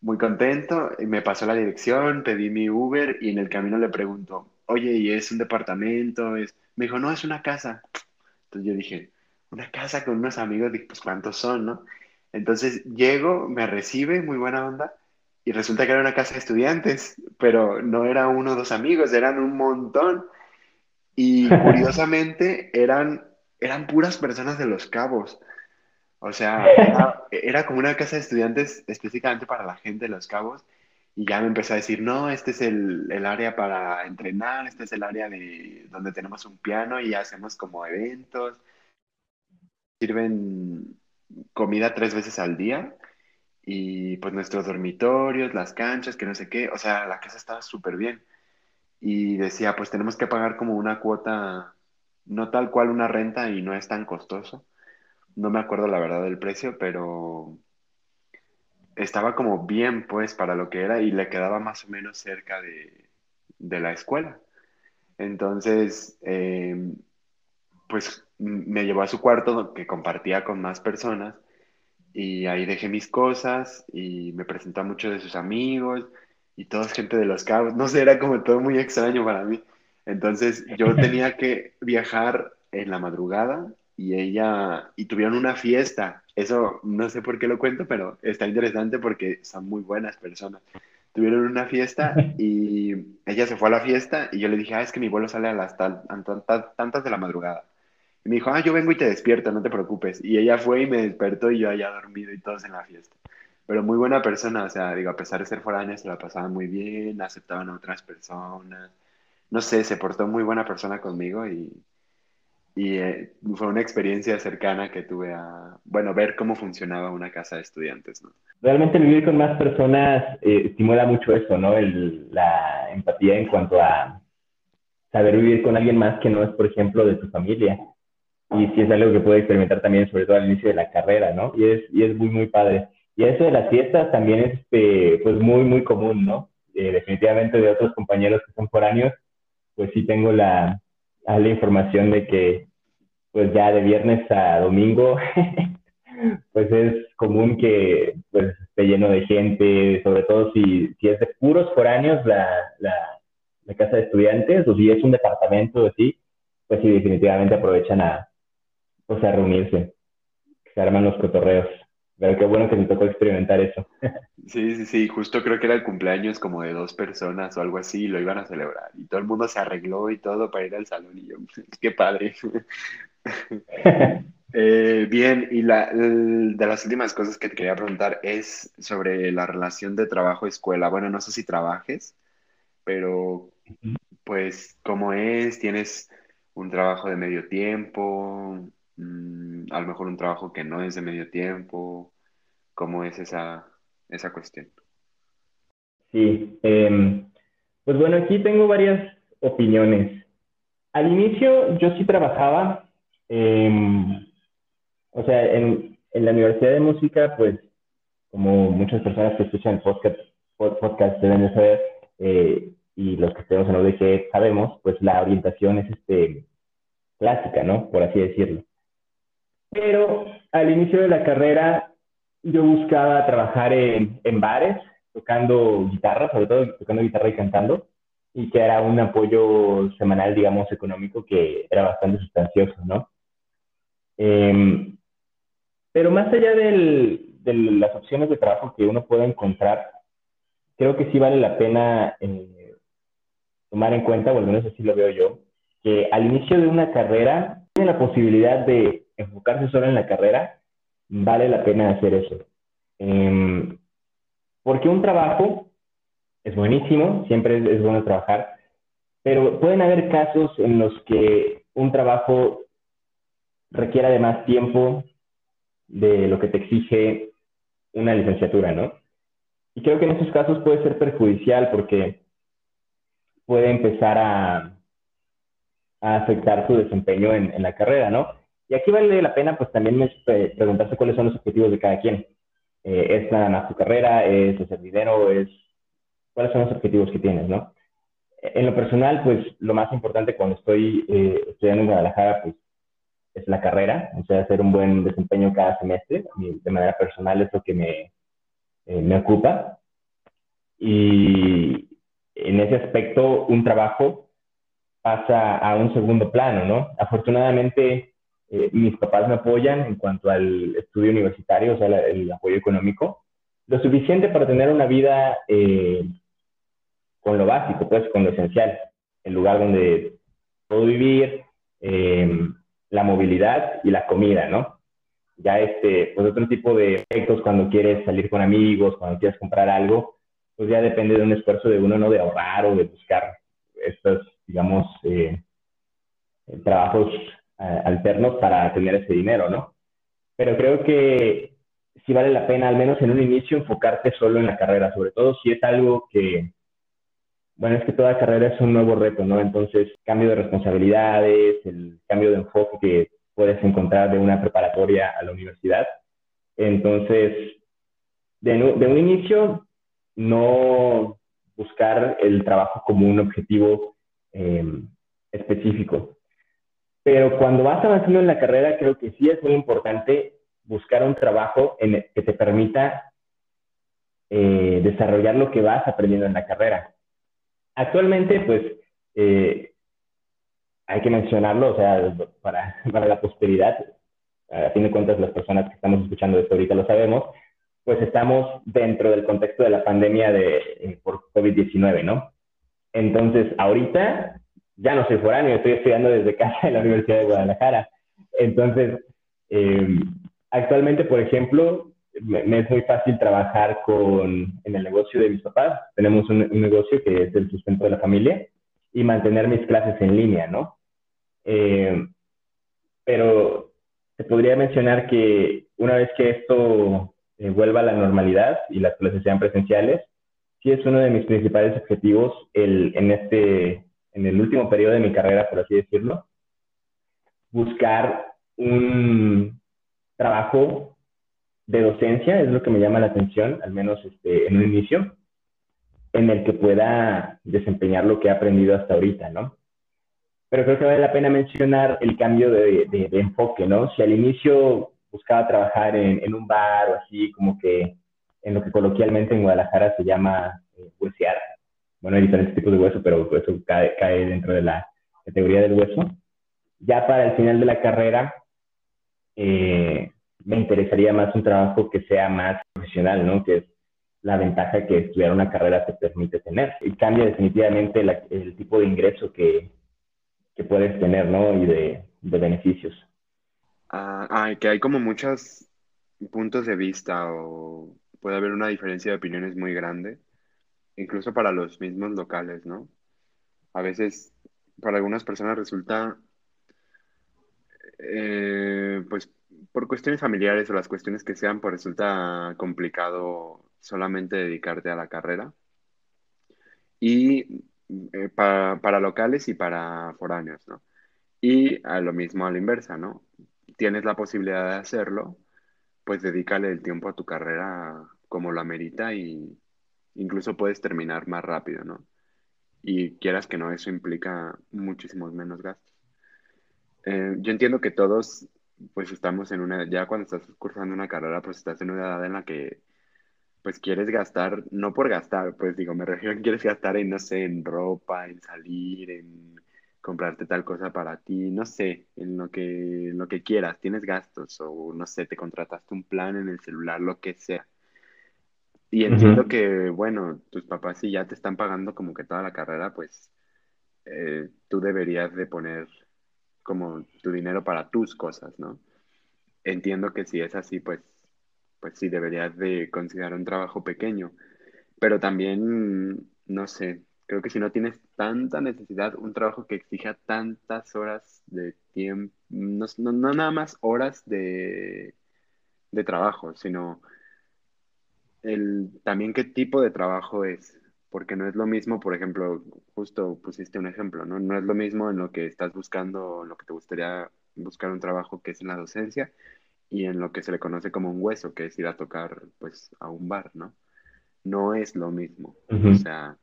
muy contento, me pasó la dirección, pedí mi Uber y en el camino le pregunto, oye, ¿y es un departamento? Es... Me dijo, no, es una casa. Entonces yo dije, una casa con unos amigos, dije, pues ¿cuántos son, no? Entonces llego, me recibe, muy buena onda, y resulta que era una casa de estudiantes, pero no era uno o dos amigos, eran un montón. Y curiosamente eran, eran puras personas de los cabos. O sea, era, como una casa de estudiantes específicamente para la gente de Los Cabos. Y ya me empezó a decir, no, este es el, el, área para entrenar, este es el área de donde tenemos un piano y hacemos como eventos. Sirven comida tres veces al día y pues nuestros dormitorios, las canchas, que no sé qué. O sea, la casa estaba súper bien. Y decía, pues tenemos que pagar como una cuota, no tal cual una renta y no es tan costoso no me acuerdo la verdad del precio, pero estaba como bien pues para lo que era y le quedaba más o menos cerca de, la escuela. Entonces, em, pues me llevó a su cuarto que compartía con más personas y ahí dejé mis cosas y me presentó a muchos de sus amigos y todos gente de los cabos. No sé, era como todo muy extraño para mí. Entonces yo tenía que viajar en la madrugada y ella, y tuvieron una fiesta. Eso no sé por qué lo cuento, pero está interesante porque son muy buenas personas. Tuvieron una fiesta y ella se fue a la fiesta y yo le dije, ah, es que mi vuelo sale a las tantas de la madrugada. Y me dijo, ah, yo vengo y te despierto, no te preocupes. Y ella fue y me despertó y yo había dormido y todos en la fiesta. Pero muy buena persona, o sea, digo, a pesar de ser foránea, se la pasaba muy bien, aceptaban a otras personas. No sé, se portó muy buena persona conmigo y, y eh, fue una experiencia cercana que tuve a, bueno, ver cómo funcionaba una casa de estudiantes, ¿no? Realmente vivir con más personas eh, estimula mucho eso, ¿no? El, la empatía en cuanto a saber vivir con alguien más que no es, por ejemplo, de tu familia y sí es algo que puede experimentar también, sobre todo al inicio de la carrera, ¿no? Y es, y es muy, muy padre. Y eso de las fiestas también es, este, pues, muy, muy común, ¿no? Eh, definitivamente de otros compañeros que son foráneos, pues sí tengo la, la información de que, pues ya de viernes a domingo, pues es común que, pues, esté lleno de gente, sobre todo si, si es de puros foráneos la, la, la casa de estudiantes, o si es un departamento así, pues sí, definitivamente aprovechan a, o sea, reunirse, se arman los cotorreos. Pero qué bueno que me tocó experimentar eso. Sí, sí, sí, justo creo que era el cumpleaños como de dos personas o algo así y lo iban a celebrar. Y todo el mundo se arregló y todo para ir al salón y yo, qué padre. Eh, bien, y la, de las últimas cosas que te quería preguntar es sobre la relación de trabajo-escuela. Bueno, no sé si trabajes, pero pues, ¿cómo es? ¿Tienes un trabajo de medio tiempo? Mm, a lo mejor un trabajo que no es de medio tiempo. ¿Cómo es esa, esa cuestión? Sí, em, pues bueno, aquí tengo varias opiniones. Al inicio yo sí trabajaba, em, o sea, en, en, la Universidad de Música, pues como muchas personas que escuchan podcast, podcast deben de saber, eh, y los que estemos en UDG sabemos, pues la orientación es este, clásica, ¿no? Por así decirlo. Pero al inicio de la carrera yo buscaba trabajar en, en bares, tocando guitarra, sobre todo tocando guitarra y cantando, y que era un apoyo semanal, digamos, económico que era bastante sustancioso, ¿no? Em, pero más allá del, de las opciones de trabajo que uno puede encontrar, creo que sí vale la pena eh, tomar en cuenta, o al menos así lo veo yo, que al inicio de una carrera tiene la posibilidad de enfocarse solo en la carrera, vale la pena hacer eso. Em, porque un trabajo es buenísimo, siempre es, bueno trabajar, pero pueden haber casos en los que un trabajo requiera de más tiempo de lo que te exige una licenciatura, ¿no? Y creo que en esos casos puede ser perjudicial porque puede empezar a, afectar su desempeño en, la carrera, ¿no? Y aquí vale la pena, pues también eh, preguntarse cuáles son los objetivos de cada quien. Eh, ¿Es nada más tu carrera? ¿Es hacer dinero? ¿Es cuáles son los objetivos que tienes, no? En lo personal, pues lo más importante cuando estoy eh, estudiando en Guadalajara, pues es la carrera, o sea, hacer un buen desempeño cada semestre. De manera personal es lo que me, me ocupa. Y en ese aspecto, un trabajo pasa a un segundo plano, ¿no? Afortunadamente, eh, mis papás me apoyan en cuanto al estudio universitario, o sea, el apoyo económico, lo suficiente para tener una vida eh, con lo básico, pues con lo esencial, el lugar donde puedo vivir, em, la movilidad y la comida, ¿no? Ya este, pues otro tipo de efectos cuando quieres salir con amigos, cuando quieres comprar algo, pues ya depende de un esfuerzo de uno, ¿no? De ahorrar o de buscar estos, digamos, eh, trabajos alternos para tener ese dinero, ¿no? Pero creo que sí vale la pena, al menos en un inicio, enfocarte solo en la carrera, sobre todo si es algo que, bueno, es que toda carrera es un nuevo reto, ¿no? Entonces, cambio de responsabilidades, el cambio de enfoque que puedes encontrar de una preparatoria a la universidad. Entonces, de, de un inicio, no buscar el trabajo como un objetivo eh, específico. Pero cuando vas avanzando en la carrera, creo que sí es muy importante buscar un trabajo en que te permita eh, desarrollar lo que vas aprendiendo en la carrera. Actualmente, pues, eh, hay que mencionarlo, o sea, para, para la posteridad, a fin de cuentas las personas que estamos escuchando esto ahorita lo sabemos, pues estamos dentro del contexto de la pandemia de, eh, por COVID-19, ¿no? Entonces, ahorita ya no soy foráneo, estoy estudiando desde casa en la Universidad de Guadalajara. Entonces, eh, actualmente, por ejemplo, me, es muy fácil trabajar con, en el negocio de mis papás. Tenemos un, negocio que es el sustento de la familia y mantener mis clases en línea, ¿no? Eh, pero se podría mencionar que una vez que esto eh, vuelva a la normalidad y las clases sean presenciales, sí es uno de mis principales objetivos el, en, este, en el último periodo de mi carrera, por así decirlo, buscar un trabajo de docencia, es lo que me llama la atención, al menos este, en un inicio, en el que pueda desempeñar lo que he aprendido hasta ahorita, ¿no? Pero creo que vale la pena mencionar el cambio de, de, enfoque, ¿no? Si al inicio buscaba trabajar en, en, un bar o así, como que en lo que coloquialmente en Guadalajara se llama eh. Bueno, hay diferentes tipos de hueso, pero eso cae, cae dentro de la categoría del hueso. Ya para el final de la carrera, eh, me interesaría más un trabajo que sea más profesional, ¿no? Que es la ventaja que estudiar una carrera te permite tener. Y cambia definitivamente el tipo de ingreso que, que puedes tener, ¿no? Y de, de beneficios. Ah, que hay como muchos puntos de vista o puede haber una diferencia de opiniones muy grande, incluso para los mismos locales, ¿no? A veces para algunas personas resulta, eh, pues por cuestiones familiares o las cuestiones que sean, pues resulta complicado solamente dedicarte a la carrera. Y eh, para, locales y para foráneos, ¿no? Y a lo mismo a la inversa, ¿no? Tienes la posibilidad de hacerlo, pues dedícale el tiempo a tu carrera como lo amerita y incluso puedes terminar más rápido, ¿no? Y quieras que no, eso implica muchísimos menos gastos. Eh, yo entiendo que todos, pues estamos en una, ya cuando estás cursando una carrera, pues estás en una edad en la que pues quieres gastar, no por gastar, pues digo, me refiero a quieres gastar en, no sé, en ropa, en salir, en comprarte tal cosa para ti, no sé, en lo que, en lo que quieras, tienes gastos o no sé, te contrataste un plan en el celular, lo que sea. Y entiendo que, bueno, tus papás si ya te están pagando como que toda la carrera, pues eh, tú deberías de poner como tu dinero para tus cosas, ¿no? Entiendo que si es así, pues pues sí deberías de considerar un trabajo pequeño. Pero también, no sé, creo que si no tienes tanta necesidad, un trabajo que exija tantas horas de tiempo, no, nada más horas de, de trabajo, sino el, también qué tipo de trabajo es. Porque no es lo mismo, por ejemplo, justo pusiste un ejemplo, ¿no? No es lo mismo en lo que estás buscando, en lo que te gustaría buscar un trabajo que es en la docencia, y en lo que se le conoce como un hueso, que es ir a tocar pues a un bar, ¿no? No es lo mismo. O sea,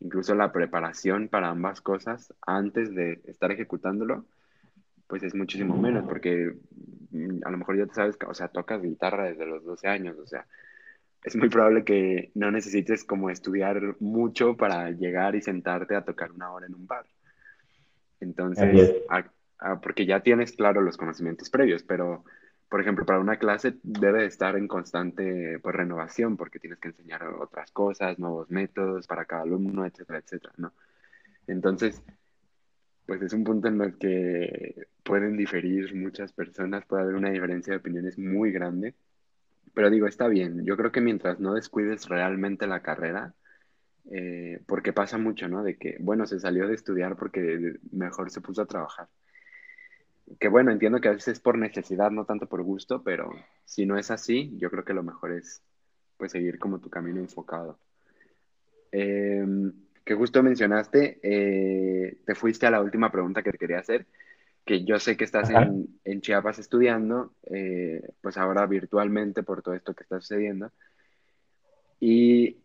incluso la preparación para ambas cosas antes de estar ejecutándolo, pues es muchísimo menos, porque mm, a lo mejor ya te sabes, o sea, tocas guitarra desde los 12 años, o sea, es muy probable que no necesites como estudiar mucho para llegar y sentarte a tocar una hora en un bar. Entonces, porque ya tienes, claro, los conocimientos previos, pero por ejemplo, para una clase debe estar en constante pues, renovación porque tienes que enseñar otras cosas, nuevos métodos para cada alumno, etcétera, etcétera, ¿no? Entonces, pues es un punto en el que pueden diferir muchas personas, puede haber una diferencia de opiniones muy grande, pero digo, está bien, yo creo que mientras no descuides realmente la carrera, eh, porque pasa mucho, ¿no? De que, bueno, se salió de estudiar porque mejor se puso a trabajar que bueno, entiendo que a veces es por necesidad, no tanto por gusto, pero si no es así, yo creo que lo mejor es pues seguir como tu camino enfocado. Em, que justo mencionaste, eh, te fuiste a la última pregunta que te quería hacer, que yo sé que estás en, Chiapas estudiando, eh, pues ahora virtualmente por todo esto que está sucediendo, y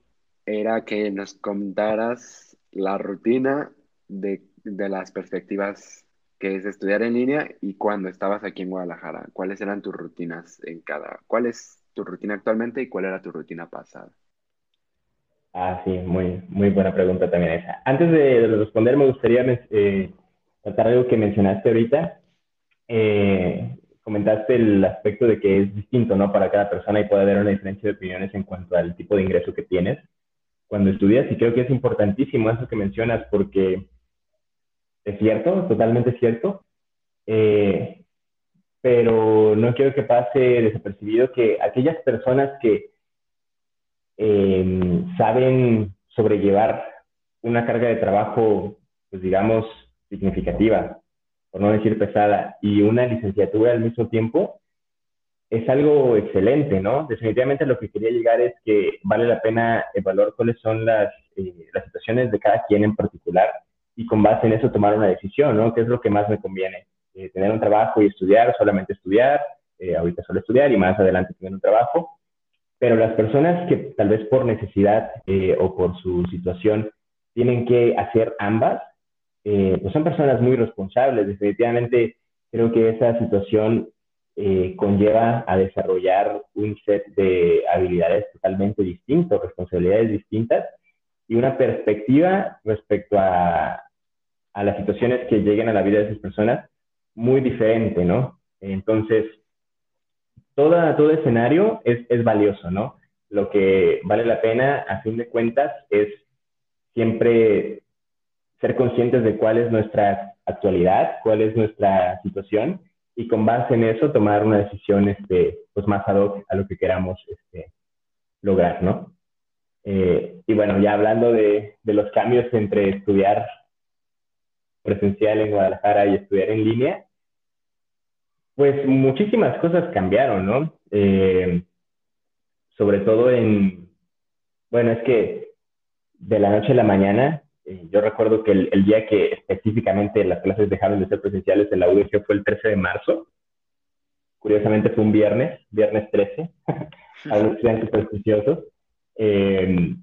era que nos contaras la rutina de de las perspectivas que es estudiar en línea y cuando estabas aquí en Guadalajara, ¿cuáles eran tus rutinas en cada, cuál es tu rutina actualmente y cuál era tu rutina pasada? Ah, sí, muy, muy buena pregunta también esa. Antes de, responder, me gustaría eh, tratar algo que mencionaste ahorita. Eh, comentaste el aspecto de que es distinto, ¿no? Para cada persona y puede haber una diferencia de opiniones en cuanto al tipo de ingreso que tienes cuando estudias y creo que es importantísimo eso que mencionas porque es cierto, totalmente cierto, eh, pero no quiero que pase desapercibido que aquellas personas que em, saben sobrellevar una carga de trabajo, pues digamos, significativa, por no decir pesada, y una licenciatura al mismo tiempo, es algo excelente, ¿no? Definitivamente lo que quería llegar es que vale la pena evaluar cuáles son las, eh, las situaciones de cada quien en particular y con base en eso tomar una decisión, ¿no? ¿Qué es lo que más me conviene? Eh, ¿Tener un trabajo y estudiar, solamente estudiar? Eh, ahorita solo estudiar y más adelante tener un trabajo. Pero las personas que tal vez por necesidad o por su situación tienen que hacer ambas, pues son personas muy responsables. Definitivamente creo que esa situación eh, conlleva a desarrollar un set de habilidades totalmente distintos, responsabilidades distintas y una perspectiva respecto a, a las situaciones que lleguen a la vida de esas personas muy diferente, ¿no? Entonces, toda, todo escenario es, es valioso, ¿no? Lo que vale la pena, a fin de cuentas, es siempre ser conscientes de cuál es nuestra actualidad, cuál es nuestra situación y con base en eso tomar una decisión este, pues más ad hoc a lo que queramos este, lograr, ¿no? Eh, y bueno, ya hablando de, de, los cambios entre estudiar presencial en Guadalajara y estudiar en línea, pues muchísimas cosas cambiaron, ¿no? Eh, sobre todo en, bueno, es que de la noche a la mañana eh, yo recuerdo que el, día que específicamente las clases dejaron de ser presenciales en la UDG fue el 13 de marzo. Curiosamente fue un viernes, viernes 13, algo sean. Eh,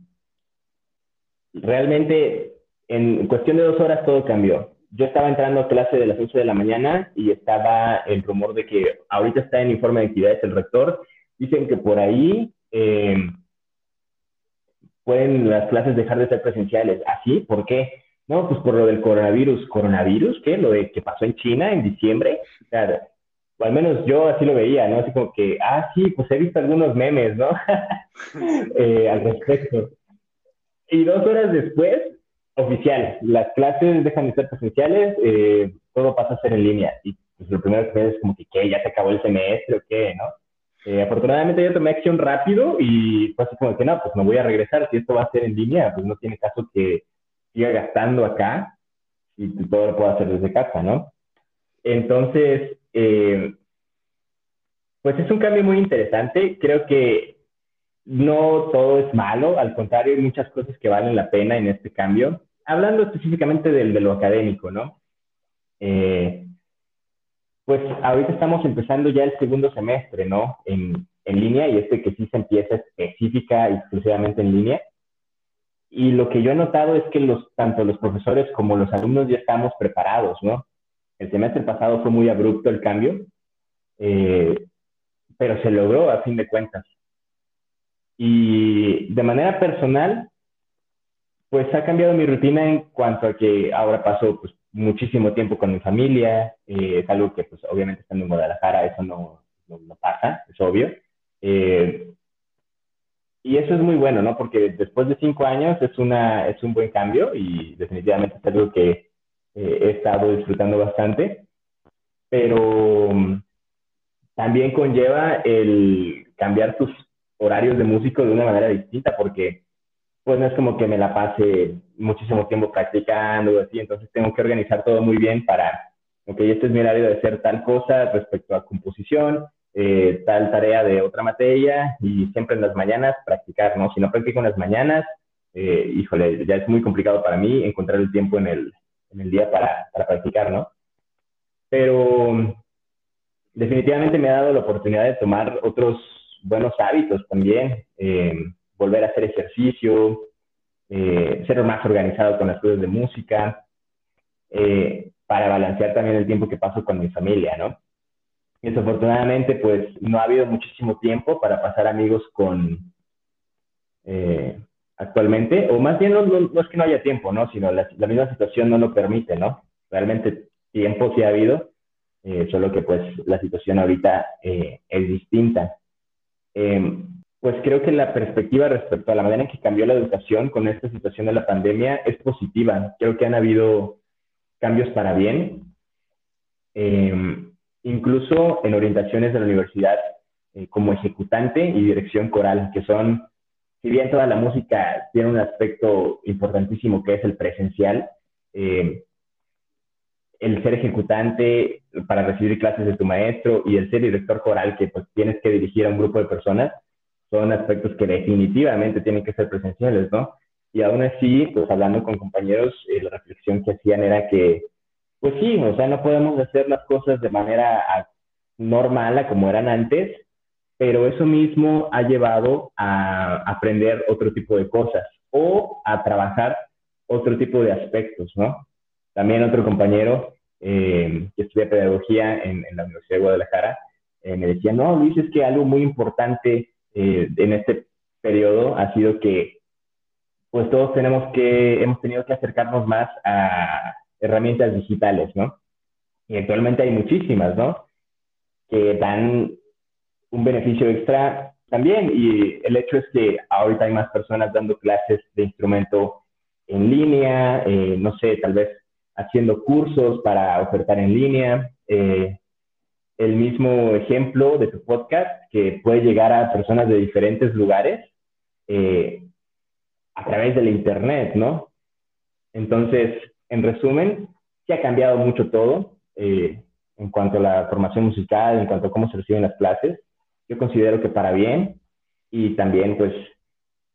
realmente, en cuestión de dos horas todo cambió. Yo estaba entrando a clase de las 8 de la mañana y estaba el rumor de que ahorita está en informe de actividades el rector. Dicen que por ahí eh, pueden las clases dejar de ser presenciales. ¿Así? ¿Por qué? No, pues por lo del coronavirus. ¿Coronavirus? ¿Qué? Lo de que pasó en China en diciembre. O, al menos yo así lo veía, ¿no? Así como que, ah, sí, pues he visto algunos memes, ¿no? Eh, al respecto. Y dos horas después, oficial, las clases dejan de ser presenciales, eh, todo pasa a ser en línea. Y pues lo primero que ves es como que, ¿qué? ¿Ya se acabó el semestre o qué, no? Eh, afortunadamente yo tomé acción rápido y fue así como que no, pues me voy a regresar. Si esto va a ser en línea, pues no tiene caso que siga gastando acá y todo lo puedo hacer desde casa, ¿no? Entonces, eh, pues es un cambio muy interesante. Creo que no todo es malo, al contrario, hay muchas cosas que valen la pena en este cambio. Hablando específicamente del, de lo académico, ¿no? Eh, pues ahorita estamos empezando ya el segundo semestre, ¿no? En, en línea y este que sí se empieza específica exclusivamente en línea. Y lo que yo he notado es que los, tanto los profesores como los alumnos ya estamos preparados, ¿no? El semestre pasado fue muy abrupto el cambio, eh, pero se logró a fin de cuentas. Y de manera personal, pues ha cambiado mi rutina en cuanto a que ahora paso pues, muchísimo tiempo con mi familia, eh, es algo que pues obviamente estando en Guadalajara eso no, no, pasa, es obvio. Eh, y eso es muy bueno, ¿no? Porque después de cinco años es, una, es un buen cambio y definitivamente es algo que eh, he estado disfrutando bastante, pero mm, también conlleva el cambiar tus horarios de músico de una manera distinta, porque pues no es como que me la pase muchísimo tiempo practicando o así, entonces tengo que organizar todo muy bien para, ok, este es mi horario de hacer tal cosa respecto a composición, eh, tal tarea de otra materia y siempre en las mañanas practicar, ¿no? Si no practico en las mañanas, eh, híjole, ya es muy complicado para mí encontrar el tiempo en el, en el día para, para practicar, ¿no? Pero definitivamente me ha dado la oportunidad de tomar otros buenos hábitos también. Eh, volver a hacer ejercicio, eh, ser más organizado con las cosas de música. eh, para balancear también el tiempo que paso con mi familia, ¿no? Desafortunadamente, pues no ha habido muchísimo tiempo para pasar amigos con eh, actualmente, o más bien no, es que no haya tiempo, ¿no? Sino la, misma situación no lo permite, ¿no? Realmente tiempo sí ha habido, eh, solo que pues la situación ahorita eh, es distinta. Em, pues creo que la perspectiva respecto a la manera en que cambió la educación con esta situación de la pandemia es positiva. Creo que han habido cambios para bien. Eh, incluso en orientaciones de la universidad eh, como ejecutante y dirección coral, que son, si bien toda la música tiene un aspecto importantísimo que es el presencial, eh, el ser ejecutante para recibir clases de tu maestro y el ser director coral, que pues tienes que dirigir a un grupo de personas, son aspectos que definitivamente tienen que ser presenciales, ¿no? Y aún así, pues hablando con compañeros, eh, la reflexión que hacían era que pues sí, o sea, no podemos hacer las cosas de manera normal como eran antes, pero eso mismo ha llevado a aprender otro tipo de cosas o a trabajar otro tipo de aspectos, ¿no? También otro compañero eh, que estudia pedagogía en, la Universidad de Guadalajara eh, me decía, no, Luis, es que algo muy importante eh, en este periodo ha sido que pues todos tenemos que, hemos tenido que acercarnos más a, herramientas digitales, ¿no? Y actualmente hay muchísimas, ¿no? Que dan un beneficio extra también. Y el hecho es que ahorita hay más personas dando clases de instrumento en línea, eh, no sé, tal vez haciendo cursos para ofertar en línea. Eh, el mismo ejemplo de tu podcast que puede llegar a personas de diferentes lugares eh, a través del Internet, ¿no? Entonces, en resumen, sí ha cambiado mucho todo eh, en cuanto a la formación musical, en cuanto a cómo se reciben las clases. Yo considero que para bien y también pues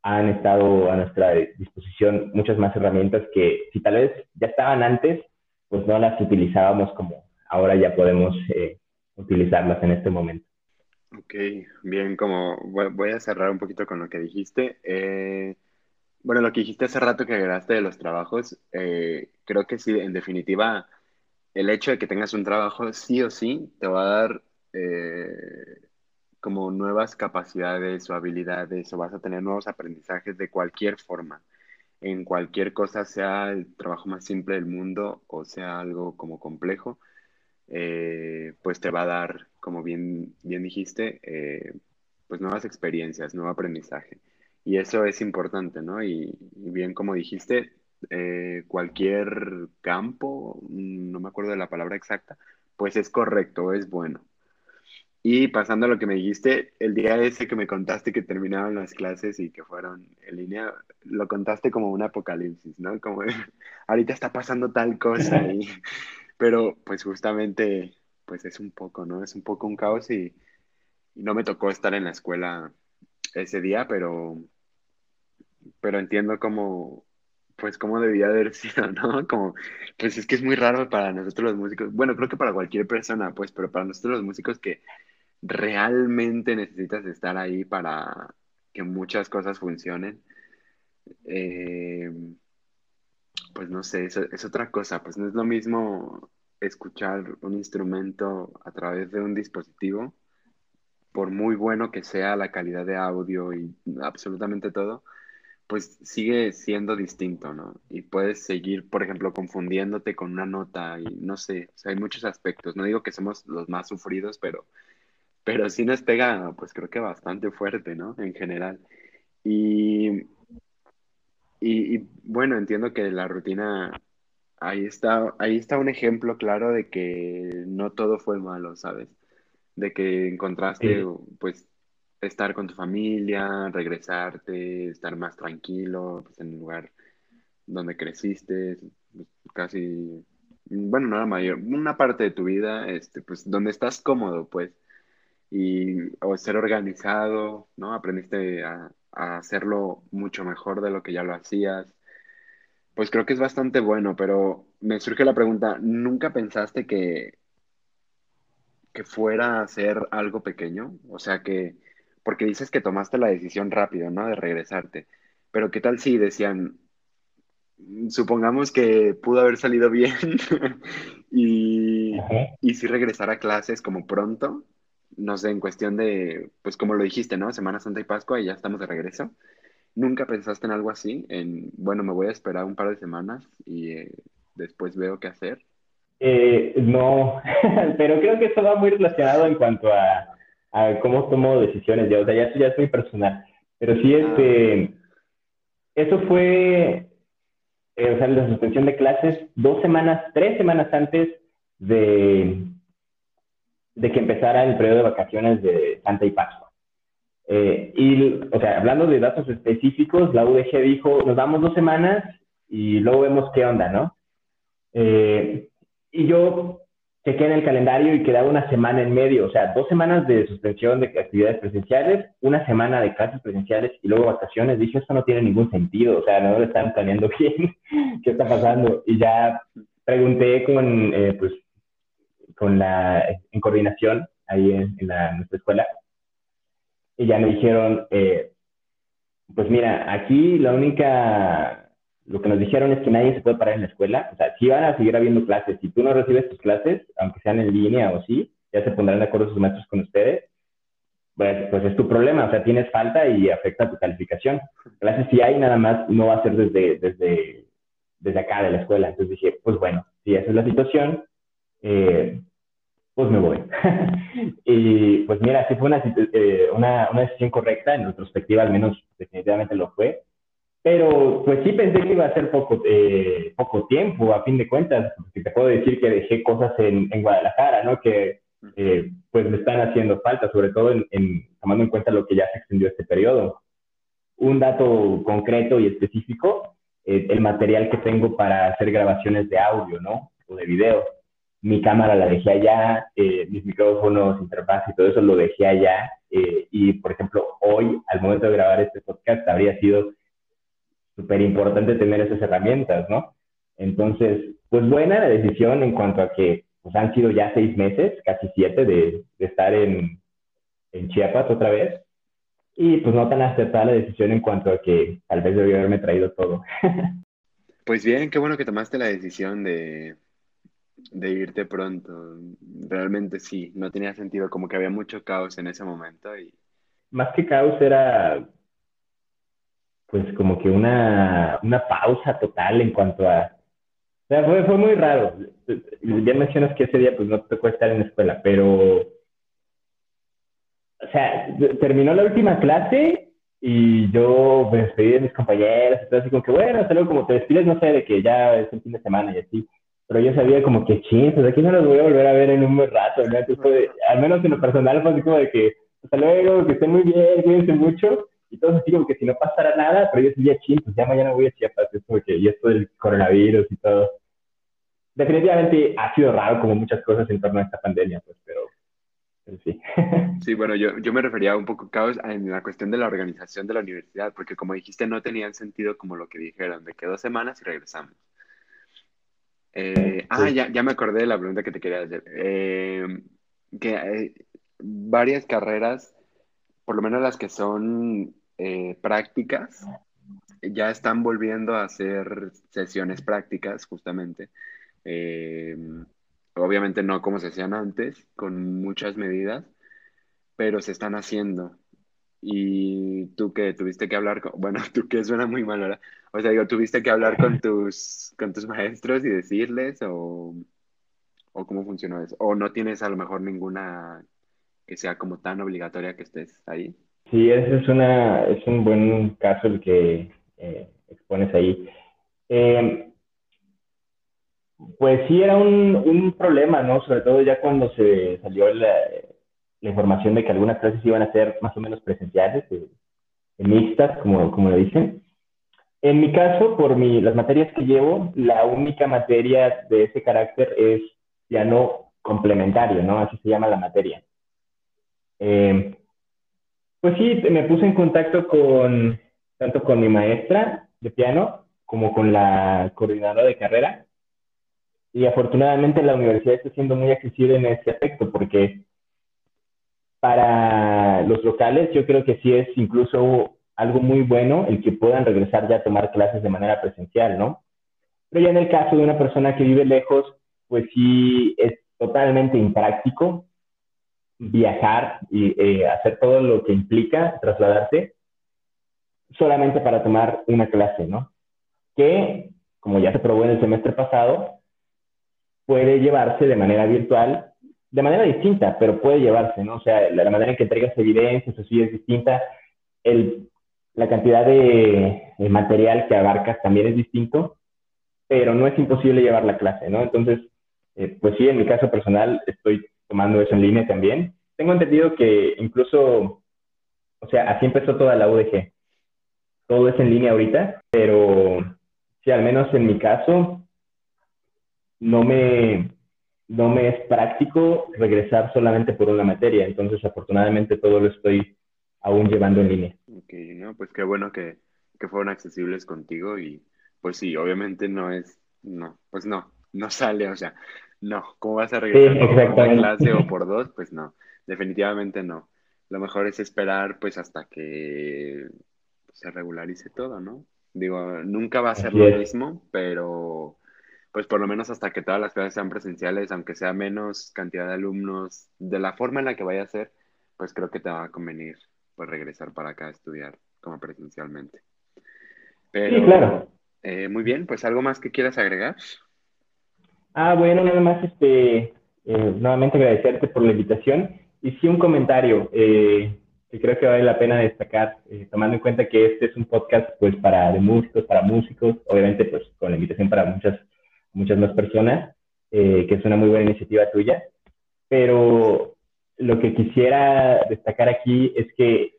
han estado a nuestra disposición muchas más herramientas que si tal vez ya estaban antes, pues no las utilizábamos como ahora ya podemos eh, utilizarlas en este momento. Ok, bien, como voy a cerrar un poquito con lo que dijiste. Eh, bueno, lo que dijiste hace rato que agregaste de los trabajos, eh, creo que sí, en definitiva, el hecho de que tengas un trabajo sí o sí te va a dar eh, como nuevas capacidades o habilidades o vas a tener nuevos aprendizajes de cualquier forma, en cualquier cosa, sea el trabajo más simple del mundo o sea algo como complejo, eh, pues te va a dar, como bien, bien dijiste, pues nuevas experiencias, nuevo aprendizaje. Y eso es importante, ¿no? Y, bien como dijiste, eh, cualquier campo, mm, no me acuerdo de la palabra exacta, pues es correcto, es bueno. Y pasando a lo que me dijiste, el día ese que me contaste que terminaban las clases y que fueron en línea, lo contaste como un apocalipsis, ¿no? Como ahorita está pasando tal cosa, pero pues justamente, pues es un poco, ¿no? Es un poco un caos y no me tocó estar en la escuela ese día, pero pero entiendo cómo, pues cómo debía haber sido, ¿no? Como, pues es que es muy raro para nosotros los músicos, bueno, creo que para cualquier persona, pues, pero para nosotros los músicos que realmente necesitas estar ahí para que muchas cosas funcionen, eh, pues no sé, es, es otra cosa, pues no es lo mismo escuchar un instrumento a través de un dispositivo, por muy bueno que sea la calidad de audio y absolutamente todo, pues sigue siendo distinto, ¿no? Y puedes seguir, por ejemplo, confundiéndote con una nota y no sé, hay muchos aspectos. No digo que somos los más sufridos, pero, pero sí nos pega, pues creo que bastante fuerte, ¿no? En general. Y, y, bueno, entiendo que la rutina, ahí está, ahí está un ejemplo claro de que no todo fue malo, ¿sabes? De que encontraste, pues, estar con tu familia, regresarte, estar más tranquilo pues, en el lugar donde creciste, pues, casi, bueno, no la mayor, una parte de tu vida, este, pues donde estás cómodo, pues, y o ser organizado, ¿no? Aprendiste a, a hacerlo mucho mejor de lo que ya lo hacías. Pues creo que es bastante bueno, pero me surge la pregunta, ¿nunca pensaste que, que fuera a ser algo pequeño? O sea, que, porque dices que tomaste la decisión rápido, ¿no? De regresarte. Pero ¿qué tal si decían, supongamos que pudo haber salido bien y, y si regresar a clases como pronto, no sé, en cuestión de, pues como lo dijiste, ¿no? Semana Santa y Pascua y ya estamos de regreso. ¿Nunca pensaste en algo así? En, bueno, me voy a esperar un par de semanas y eh, después veo qué hacer. Eh, no, pero creo que eso va muy relacionado en cuanto a, a cómo tomo decisiones. Ya, o sea, ya ya es muy personal. Pero sí, ah. este, eso fue, eh, o sea, la suspensión de clases dos semanas, tres semanas antes de, de que empezara el periodo de vacaciones de Santa y Pascua. Eh, y, o sea, hablando de datos específicos, la UDG dijo, nos damos dos semanas y luego vemos qué onda, ¿no? Eh, y yo chequé en el calendario y quedaba una semana en medio, o sea, dos semanas de suspensión de actividades presenciales, una semana de clases presenciales y luego vacaciones. Dije, esto no tiene ningún sentido, o sea, no lo están planeando bien, ¿qué está pasando? Y ya pregunté con, eh, pues, con la, en coordinación ahí en, la, nuestra escuela. Y ya me dijeron, eh, pues mira, aquí la única, lo que nos dijeron es que nadie se puede parar en la escuela. O sea, si van a seguir habiendo clases. Si tú no recibes tus clases, aunque sean en línea o sí, ya se pondrán de acuerdo sus maestros con ustedes. Pues, pues es tu problema, o sea, tienes falta y afecta tu calificación. Clases si hay, nada más no va a ser desde, desde, desde acá de la escuela. Entonces dije, pues bueno, si esa es la situación, eh, pues me voy. y pues mira, sí fue una, eh, una, una, decisión correcta, en retrospectiva al menos definitivamente lo fue, pero pues sí pensé que iba a ser poco, eh, poco tiempo, a fin de cuentas, porque te puedo decir que dejé cosas en, en Guadalajara, ¿no? Que eh, pues me están haciendo falta, sobre todo en, en, tomando en cuenta lo que ya se extendió este periodo. Un dato concreto y específico, el material que tengo para hacer grabaciones de audio, ¿no? O de video mi cámara la dejé allá, eh, mis micrófonos, interfaz y todo eso lo dejé allá. Eh, y, por ejemplo, hoy, al momento de grabar este podcast, habría sido súper importante tener esas herramientas, ¿no? Entonces, pues buena la decisión en cuanto a que pues, han sido ya seis meses, casi siete, de, de estar en, en, Chiapas otra vez. Y pues no tan acertada la decisión en cuanto a que tal vez debió haberme traído todo. pues bien, qué bueno que tomaste la decisión de, de irte pronto. Realmente sí, no tenía sentido, como que había mucho caos en ese momento. Y... Más que caos era pues como que una, una pausa total en cuanto a... O sea, fue, fue muy raro. Ya mencionas que ese día pues no te tocó estar en la escuela, pero... O sea, terminó la última clase y yo me despedí de mis compañeros y todo así como que, bueno, hasta luego, como te despides, no sé, de que ya es el fin de semana y así pero yo sabía como que, ching, pues aquí no los voy a volver a ver en un buen rato, al menos en lo personal fue así como de que, hasta luego, que estén muy bien, cuídense mucho, y todo así como que si no pasara nada, pero yo decía, ching, pues ya mañana voy a Chiapas, es como que, y esto del coronavirus y todo. Definitivamente ha sido raro como muchas cosas en torno a esta pandemia, pues, pero, sí. Sí, bueno, yo, yo me refería un poco caos en la cuestión de la organización de la universidad, porque como dijiste, no tenían sentido como lo que dijeron, de que dos semanas y regresamos. Eh, ah, ya, ya me acordé de la pregunta que te quería hacer. Eh, que eh, varias carreras, por lo menos las que son prácticas, ya están volviendo a hacer sesiones prácticas, justamente. obviamente no como se hacían antes, con muchas medidas, pero se están haciendo. Y tú que tuviste que hablar con, bueno, tú que suena muy mal ahora, o sea, digo, tuviste que hablar con tus, con tus maestros y decirles o, o cómo funcionó eso, o no tienes a lo mejor ninguna que sea como tan obligatoria que estés ahí. Sí, ese es, una, es un buen caso el que eh, expones ahí. Eh, pues sí, era un, un, problema, ¿no? Sobre todo ya cuando se salió la, la información de que algunas clases iban a ser más o menos presenciales, eh, mixtas, como, como lo dicen. En mi caso, por mi, las materias que llevo, la única materia de ese carácter es ya no complementario, ¿no? Así se llama la materia. Eh, pues sí, me puse en contacto con, tanto con mi maestra de piano como con la coordinadora de carrera. Y afortunadamente la universidad está siendo muy accesible en ese aspecto porque para los locales yo creo que sí es incluso algo muy bueno el que puedan regresar ya a tomar clases de manera presencial, ¿no? Pero ya en el caso de una persona que vive lejos, pues sí es totalmente impráctico viajar y eh, hacer todo lo que implica trasladarte solamente para tomar una clase, ¿no? Que, como ya se probó en el semestre pasado, puede llevarse de manera virtual, de manera distinta, pero puede llevarse, ¿no? O sea, la, manera en que entregas evidencias, así es distinta, el, la cantidad de, material que abarcas también es distinto, pero no es imposible llevar la clase, ¿no? Entonces, eh, pues sí, en mi caso personal estoy tomando eso en línea también. Tengo entendido que incluso, o sea, así empezó toda la UDG. Todo es en línea ahorita, pero sí, al menos en mi caso, no me, no me es práctico regresar solamente por una materia. Entonces, afortunadamente, todo lo estoy aún llevando en línea. Ok, no, pues qué bueno que, que fueron accesibles contigo y pues sí, obviamente no es, no, pues no, no sale, o sea, no, ¿cómo vas a regresar por una clase o por dos? Pues no, definitivamente no. Lo mejor es esperar pues hasta que se regularice todo, ¿no? Digo, nunca va a ser lo mismo, pero pues por lo menos hasta que todas las clases sean presenciales, aunque sea menos cantidad de alumnos, de la forma en la que vaya a ser, pues creo que te va a convenir pues regresar para acá a estudiar como presencialmente. Pero, sí, claro. Eh, muy bien, pues algo más que quieras agregar. Ah, bueno, nada más, este, eh, nuevamente agradecerte por la invitación y sí un comentario eh, que creo que vale la pena destacar, eh, tomando en cuenta que este es un podcast pues para de músicos, para músicos, obviamente pues con la invitación para muchas, muchas más personas, que es una muy buena iniciativa tuya, pero lo que quisiera destacar aquí es que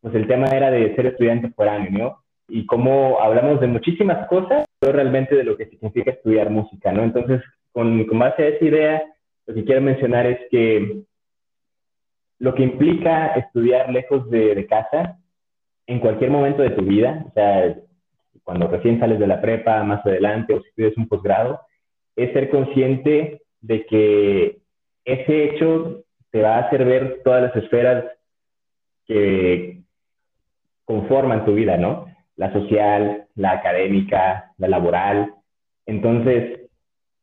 pues el tema era de ser estudiante foráneo, ¿no? y cómo hablamos de muchísimas cosas, pero realmente de lo que significa estudiar música, ¿no? Entonces, con, con base a esa idea, lo que quiero mencionar es que lo que implica estudiar lejos de, de casa, en cualquier momento de tu vida, o sea, cuando recién sales de la prepa, más adelante, o si estudias un posgrado, es ser consciente de que ese hecho te va a hacer ver todas las esferas que conforman tu vida, ¿no? la social, la académica, la laboral. Entonces,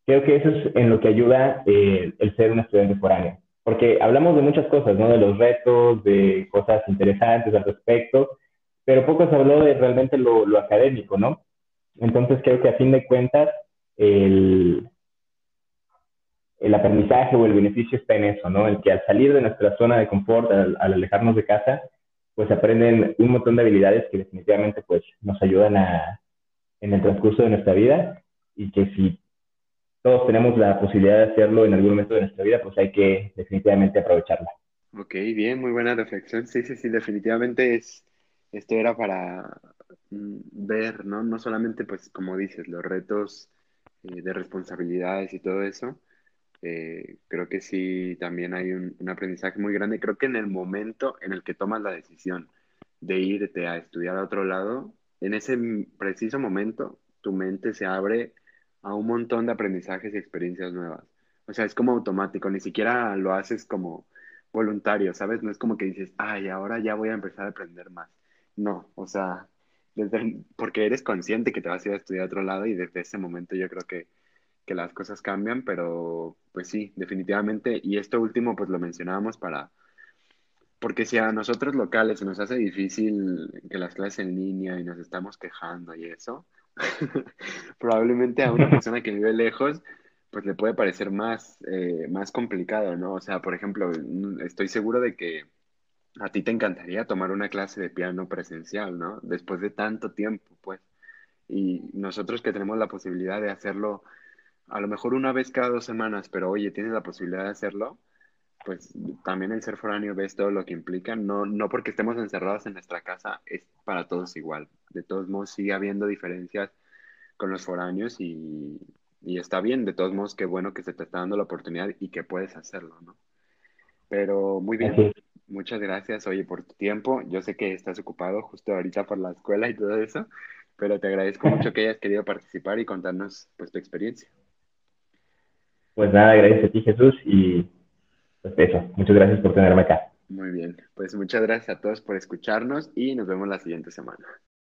creo que eso es en lo que ayuda eh, el ser un estudiante foráneo. Porque hablamos de muchas cosas, ¿no? De los retos, de cosas interesantes al respecto, pero poco se habló de realmente lo, lo académico, ¿no? Entonces creo que a fin de cuentas el, el aprendizaje o el beneficio está en eso, ¿no? El que al salir de nuestra zona de confort, al alejarnos de casa, pues aprenden un montón de habilidades que definitivamente pues nos ayudan a, en el transcurso de nuestra vida y que si todos tenemos la posibilidad de hacerlo en algún momento de nuestra vida, pues hay que definitivamente aprovecharla. Ok, bien, muy buena reflexión. Sí, sí, sí, definitivamente es, esto era para mm, ver, ¿no? No solamente, pues, como dices, los retos eh, de responsabilidades y todo eso, eh, creo que sí, también hay un, aprendizaje muy grande. Creo que en el momento en el que tomas la decisión de irte a estudiar a otro lado, en ese preciso momento tu mente se abre a un montón de aprendizajes y experiencias nuevas. O sea, es como automático, ni siquiera lo haces como voluntario, ¿sabes? No es como que dices, ay, ahora ya voy a empezar a aprender más. No, o sea, desde, porque eres consciente que te vas a ir a estudiar a otro lado y desde ese momento yo creo que que las cosas cambian, pero pues sí, definitivamente. Y esto último, pues lo mencionábamos para, porque si a nosotros locales se nos hace difícil que las clases en línea y nos estamos quejando y eso, probablemente a una persona que vive lejos, pues le puede parecer más, eh, más complicado, ¿no? O sea, por ejemplo, estoy seguro de que a ti te encantaría tomar una clase de piano presencial, ¿no? Después de tanto tiempo, pues. Y nosotros que tenemos la posibilidad de hacerlo a lo mejor una vez cada dos semanas, pero oye, tienes la posibilidad de hacerlo, pues también el ser foráneo ves todo lo que implica, no, no porque estemos encerrados en nuestra casa es para todos igual. De todos modos sigue habiendo diferencias con los foráneos y, está bien, de todos modos qué bueno que se te está dando la oportunidad y que puedes hacerlo, ¿no? Pero muy bien, muchas gracias, oye, por tu tiempo. Yo sé que estás ocupado justo ahorita por la escuela y todo eso, pero te agradezco mucho que hayas querido participar y contarnos pues tu experiencia. Pues nada, gracias a ti Jesús y pues eso, muchas gracias por tenerme acá. Muy bien, pues muchas gracias a todos por escucharnos y nos vemos la siguiente semana.